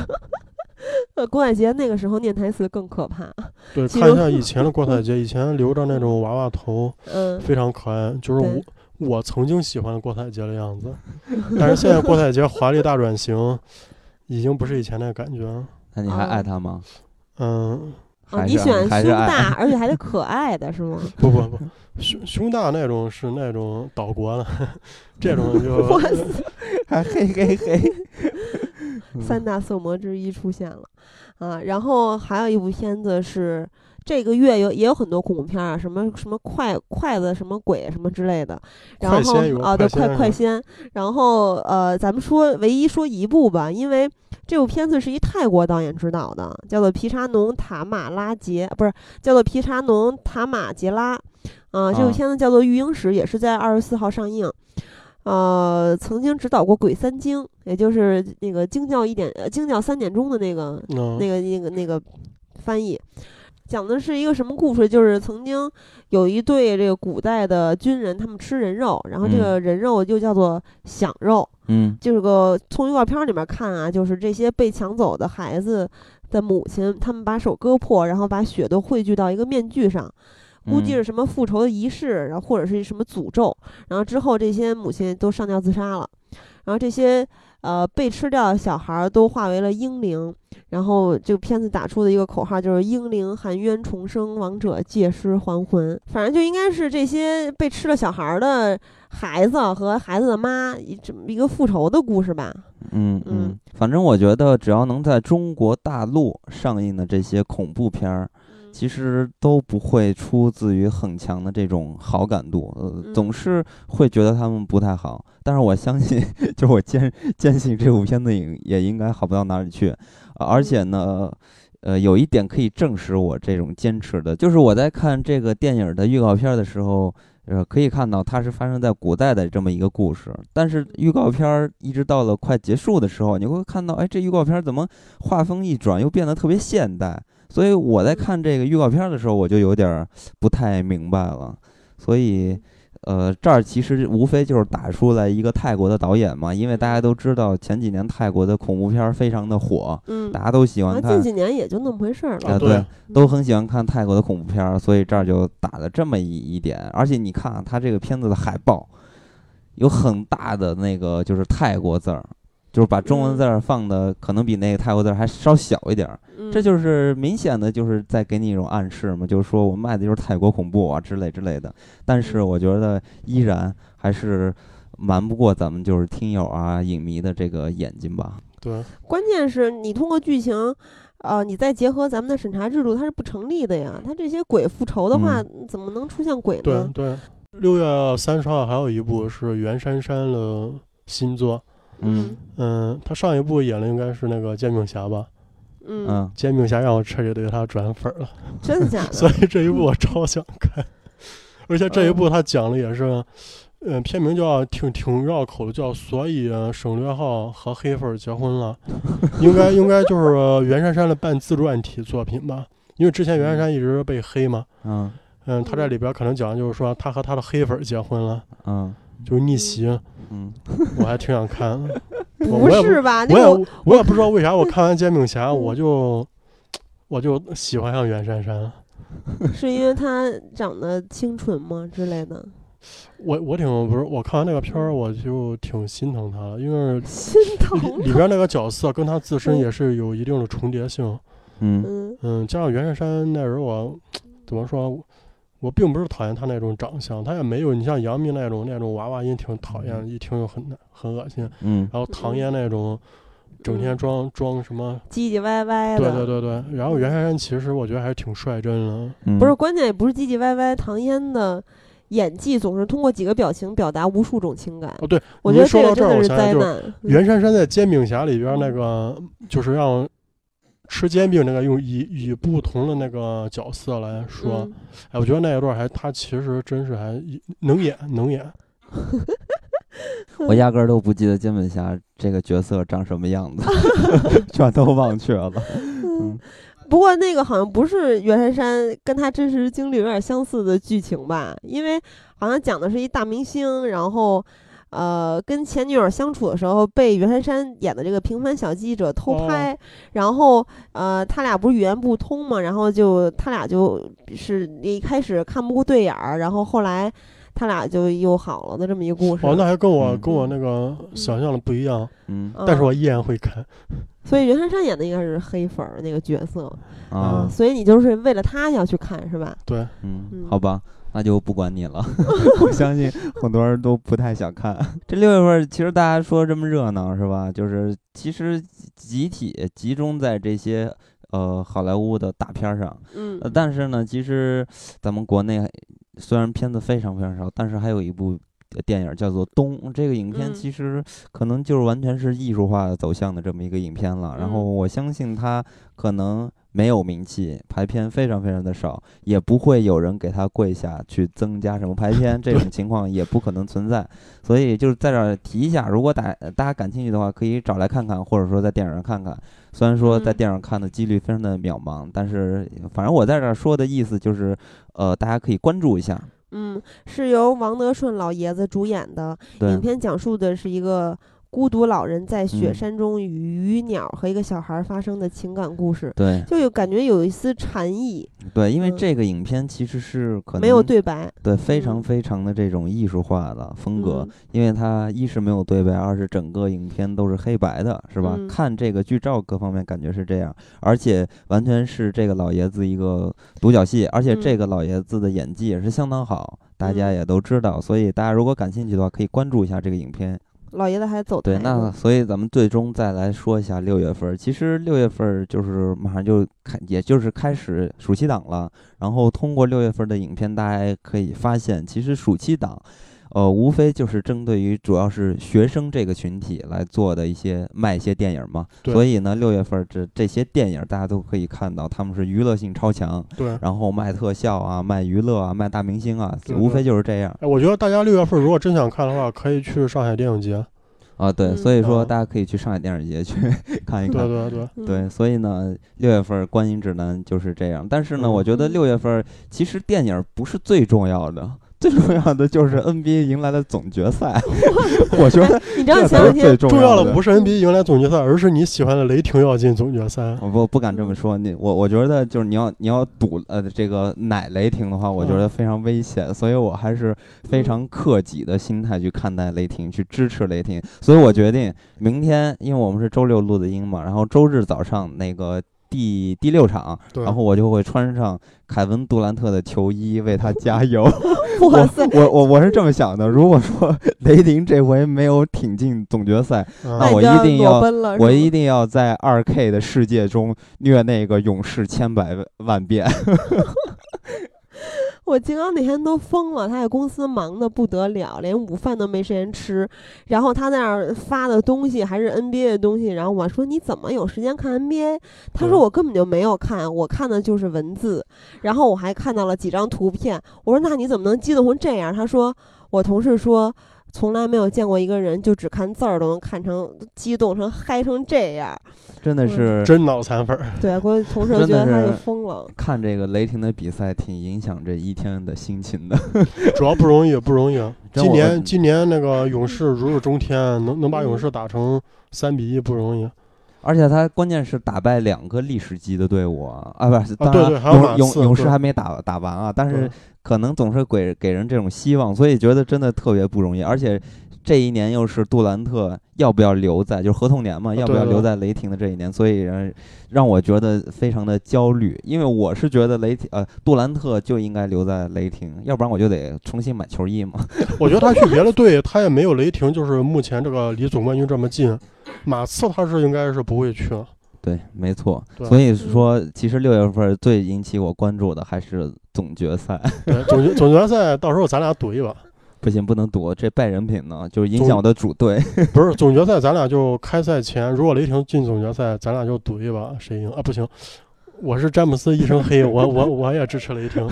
*laughs* 郭采洁那个时候念台词更可怕。对，看一下以前的郭采洁，*laughs* 以前留着那种娃娃头，嗯，非常可爱，就是我。我曾经喜欢郭采洁的样子，但是现在郭采洁华丽大转型。已经不是以前那感觉了。那你还爱他吗？嗯。哦，你喜欢胸大，*laughs* 而且还得可爱的是吗？*laughs* 不不不，胸胸大那种是那种岛国的，*laughs* 这种就。还嘿嘿嘿。三大色魔之一出现了啊！然后还有一部片子是。这个月有也有很多恐怖片啊，什么什么筷筷子什么鬼什么之类的，然后啊对快快仙，然后呃咱们说唯一说一部吧，因为这部片子是一泰国导演执导的，叫做皮查农塔马拉杰，不是叫做皮查农塔马杰拉，啊这部片子叫做育婴史，也是在二十四号上映。呃，曾经指导过《鬼三惊》，也就是那个惊叫一点、呃，惊叫三点钟的那个、那个、那个、那个翻译。讲的是一个什么故事？就是曾经有一对这个古代的军人，他们吃人肉，然后这个人肉就叫做响肉。嗯，就是个从预告片里面看啊，就是这些被抢走的孩子的母亲，他们把手割破，然后把血都汇聚到一个面具上。估计是什么复仇的仪式，然后或者是什么诅咒，然后之后这些母亲都上吊自杀了，然后这些呃被吃掉的小孩都化为了婴灵，然后这个片子打出的一个口号就是“婴灵含冤重生，亡者借尸还魂”，反正就应该是这些被吃了小孩的孩子和孩子的妈这么一个复仇的故事吧。嗯嗯，反正我觉得只要能在中国大陆上映的这些恐怖片儿。其实都不会出自于很强的这种好感度，呃，总是会觉得他们不太好。但是我相信，*laughs* 就我坚坚信这部片子也也应该好不到哪里去。而且呢，呃，有一点可以证实我这种坚持的，就是我在看这个电影的预告片的时候，呃，可以看到它是发生在古代的这么一个故事。但是预告片一直到了快结束的时候，你会看到，哎，这预告片怎么画风一转，又变得特别现代？所以我在看这个预告片的时候，我就有点不太明白了。所以，呃，这儿其实无非就是打出来一个泰国的导演嘛，因为大家都知道前几年泰国的恐怖片非常的火，嗯，大家都喜欢看。近几年也就那么回事儿了。对，都很喜欢看泰国的恐怖片，所以这儿就打了这么一一点。而且你看他这个片子的海报，有很大的那个就是泰国字儿。就是把中文字儿放的可能比那个泰国字儿还稍小一点儿，这就是明显的就是在给你一种暗示嘛，就是说我卖的就是泰国恐怖啊之类之类的。但是我觉得依然还是瞒不过咱们就是听友啊影迷的这个眼睛吧。对，关键是你通过剧情，呃，你再结合咱们的审查制度，它是不成立的呀。它这些鬼复仇的话，怎么能出现鬼呢？对对，六月三十号还有一部是袁姗姗的新作。嗯嗯，他上一部演的应该是那个煎饼侠吧？嗯，煎饼侠让我彻底对他转粉了，真的假的？*laughs* 所以这一部我超想看，而且这一部他讲的也是，嗯，片名叫挺挺绕口的，叫所以省略号和黑粉结婚了，*laughs* 应该应该就是袁姗姗的半自传体作品吧？因为之前袁姗姗一直被黑嘛，嗯嗯，他在里边可能讲的就是说他和他的黑粉结婚了，嗯。就是逆袭，嗯，我还挺想看的。*laughs* 不是吧？我也我也不知道为啥，我看完煎饼侠，我就我就喜欢上袁姗姗。是因为她长得清纯吗之类的？我我挺不是，我看完那个片儿，我就挺心疼她了，因为心疼里边那个角色跟她自身也是有一定的重叠性。嗯嗯，加上袁姗姗那人，我怎么说？我并不是讨厌他那种长相，他也没有你像杨幂那种那种娃娃音，挺讨厌，一听就很很恶心。嗯。然后唐嫣那种，整天装装什么唧唧歪歪的。对对对对。然后袁姗姗其实我觉得还是挺率真的。不是，关键也不是唧唧歪歪。唐嫣的演技总是通过几个表情表达无数种情感。哦，对，我觉得说到真的是灾难。袁姗姗在《煎饼侠》里边那个，就是让。吃煎饼那个用以以不同的那个角色来说，哎，我觉得那一段还他其实真是还能演能演。*laughs* 我压根儿都不记得煎饼侠这个角色长什么样子，*laughs* 全都忘却了。嗯，不过那个好像不是袁姗姗跟他真实经历有点相似的剧情吧？因为好像讲的是一大明星，然后。呃，跟前女友相处的时候，被袁姗姗演的这个平凡小记者偷拍，然后呃，他俩不是语言不通嘛，然后就他俩就是一开始看不过对眼儿，然后后来他俩就又好了的这么一个故事。哦，那还跟我跟我那个想象的不一样，嗯，但是我依然会看。*laughs* 所以袁姗姗演的应该是黑粉儿那个角色啊，所以你就是为了他要去看是吧？对，嗯，好吧。那就不管你了，*laughs* *laughs* 我相信很多人都不太想看。*laughs* 这六月份其实大家说这么热闹是吧？就是其实集体集中在这些呃好莱坞的大片上，嗯，但是呢，其实咱们国内虽然片子非常非常少，但是还有一部电影叫做《冬》，这个影片其实可能就是完全是艺术化走向的这么一个影片了。然后我相信它可能。没有名气，排片非常非常的少，也不会有人给他跪下去增加什么排片，*laughs* 这种情况也不可能存在。所以就是在这儿提一下，如果大大家感兴趣的话，可以找来看看，或者说在电影上看看。虽然说在电影看的几率非常的渺茫，但是反正我在这儿说的意思就是，呃，大家可以关注一下。嗯，是由王德顺老爷子主演的影片，讲述的是一个。孤独老人在雪山中与鱼鸟和一个小孩发生的情感故事，对，就有感觉有一丝禅意。对，因为这个影片其实是可能没有对白，对，非常非常的这种艺术化的风格，因为它一是没有对白，二是整个影片都是黑白的，是吧？看这个剧照各方面感觉是这样，而且完全是这个老爷子一个独角戏，而且这个老爷子的演技也是相当好，大家也都知道，所以大家如果感兴趣的话，可以关注一下这个影片。老爷子还走对，那所以咱们最终再来说一下六月份。其实六月份就是马上就开，也就是开始暑期档了。然后通过六月份的影片，大家可以发现，其实暑期档，呃，无非就是针对于主要是学生这个群体来做的一些卖一些电影嘛。所以呢，六月份这这些电影大家都可以看到，他们是娱乐性超强。对。然后卖特效啊，卖娱乐啊，卖大明星啊，无非就是这样。哎，我觉得大家六月份如果真想看的话，可以去上海电影节。啊，对，所以说大家可以去上海电影节去 *laughs* 看一看。对对对。对，所以呢，六月份观影指南就是这样。但是呢，我觉得六月份其实电影不是最重要的。*laughs* 最重要的就是 NBA 迎来了总决赛，*laughs* 我觉得你这样想最重要的不是 NBA 迎来总决赛，而是你喜欢的雷霆要进总决赛。我不不敢这么说，你我我觉得就是你要你要赌呃这个奶雷霆的话，我觉得非常危险，所以我还是非常克己的心态去看待雷霆，去支持雷霆。所以我决定明天，因为我们是周六录的音嘛，然后周日早上那个。第第六场，然后我就会穿上凯文杜兰特的球衣为他加油。*laughs* 哇塞！我我我是这么想的，如果说 *laughs* 雷霆这回没有挺进总决赛，那我一定要我一定要在二 K 的世界中虐那个勇士千百万遍。*laughs* 我金刚那天都疯了，他在公司忙得不得了，连午饭都没时间吃。然后他在那儿发的东西还是 NBA 的东西，然后我说你怎么有时间看 NBA？他说我根本就没有看，我看的就是文字。然后我还看到了几张图片，我说那你怎么能激动成这样？他说我同事说。从来没有见过一个人就只看字儿都能看成激动成嗨成这样，真的是真脑残粉儿。对，我同事觉得他就疯了。看这个雷霆的比赛挺影响这一天的心情的，*laughs* 主要不容易，不容易。今年今年那个勇士如日中天，能能把勇士打成三比一不容易。而且他关键是打败两个历史级的队伍啊，啊不是，当然勇勇勇士还没打打完啊，但是。可能总是给给人这种希望，所以觉得真的特别不容易。而且这一年又是杜兰特要不要留在，就是合同年嘛，要不要留在雷霆的这一年，所以让让我觉得非常的焦虑。因为我是觉得雷霆呃杜兰特就应该留在雷霆，要不然我就得重新买球衣嘛。*laughs* 我觉得他去别的队，他也没有雷霆，就是目前这个离总冠军这么近。马刺他是应该是不会去。对，没错。所以说，其实六月份最引起我关注的还是总决赛。*laughs* 对，总决总决赛，到时候咱俩赌一把。*laughs* 不行，不能赌，这败人品呢，就是影响我的主队。不是总决赛，咱俩就开赛前，如果雷霆进总决赛，咱俩就赌一把谁赢啊？不行，我是詹姆斯一身黑，我我我也支持雷霆。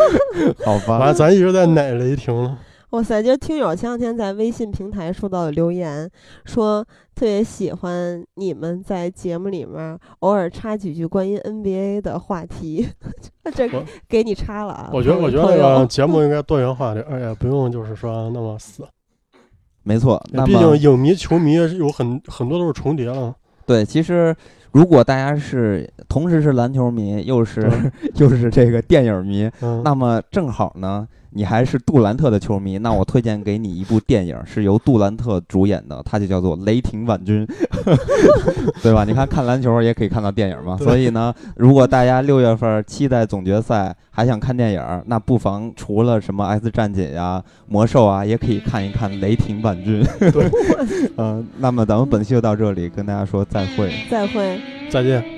*laughs* 好吧，完，咱一直在奶雷霆了。哇塞！就听友前两天在微信平台收到的留言，说特别喜欢你们在节目里面偶尔插几句关于 NBA 的话题，*laughs* 这给你插了啊！我觉得，我觉得这个 *laughs* 节目应该多元化点，而且不用就是说那么死。没错，那毕竟影迷、球迷有很很多都是重叠了。对，其实如果大家是同时是篮球迷，又是又是这个电影迷，那么正好呢。你还是杜兰特的球迷，那我推荐给你一部电影，是由杜兰特主演的，它就叫做《雷霆万钧》*laughs* *laughs* 对吧？你看看篮球也可以看到电影嘛。所以呢，如果大家六月份期待总决赛，还想看电影，那不妨除了什么《X 战警》呀、魔兽啊，也可以看一看《雷霆万钧》。对，嗯，*laughs* 那么咱们本期就到这里，跟大家说再会，再会，再见。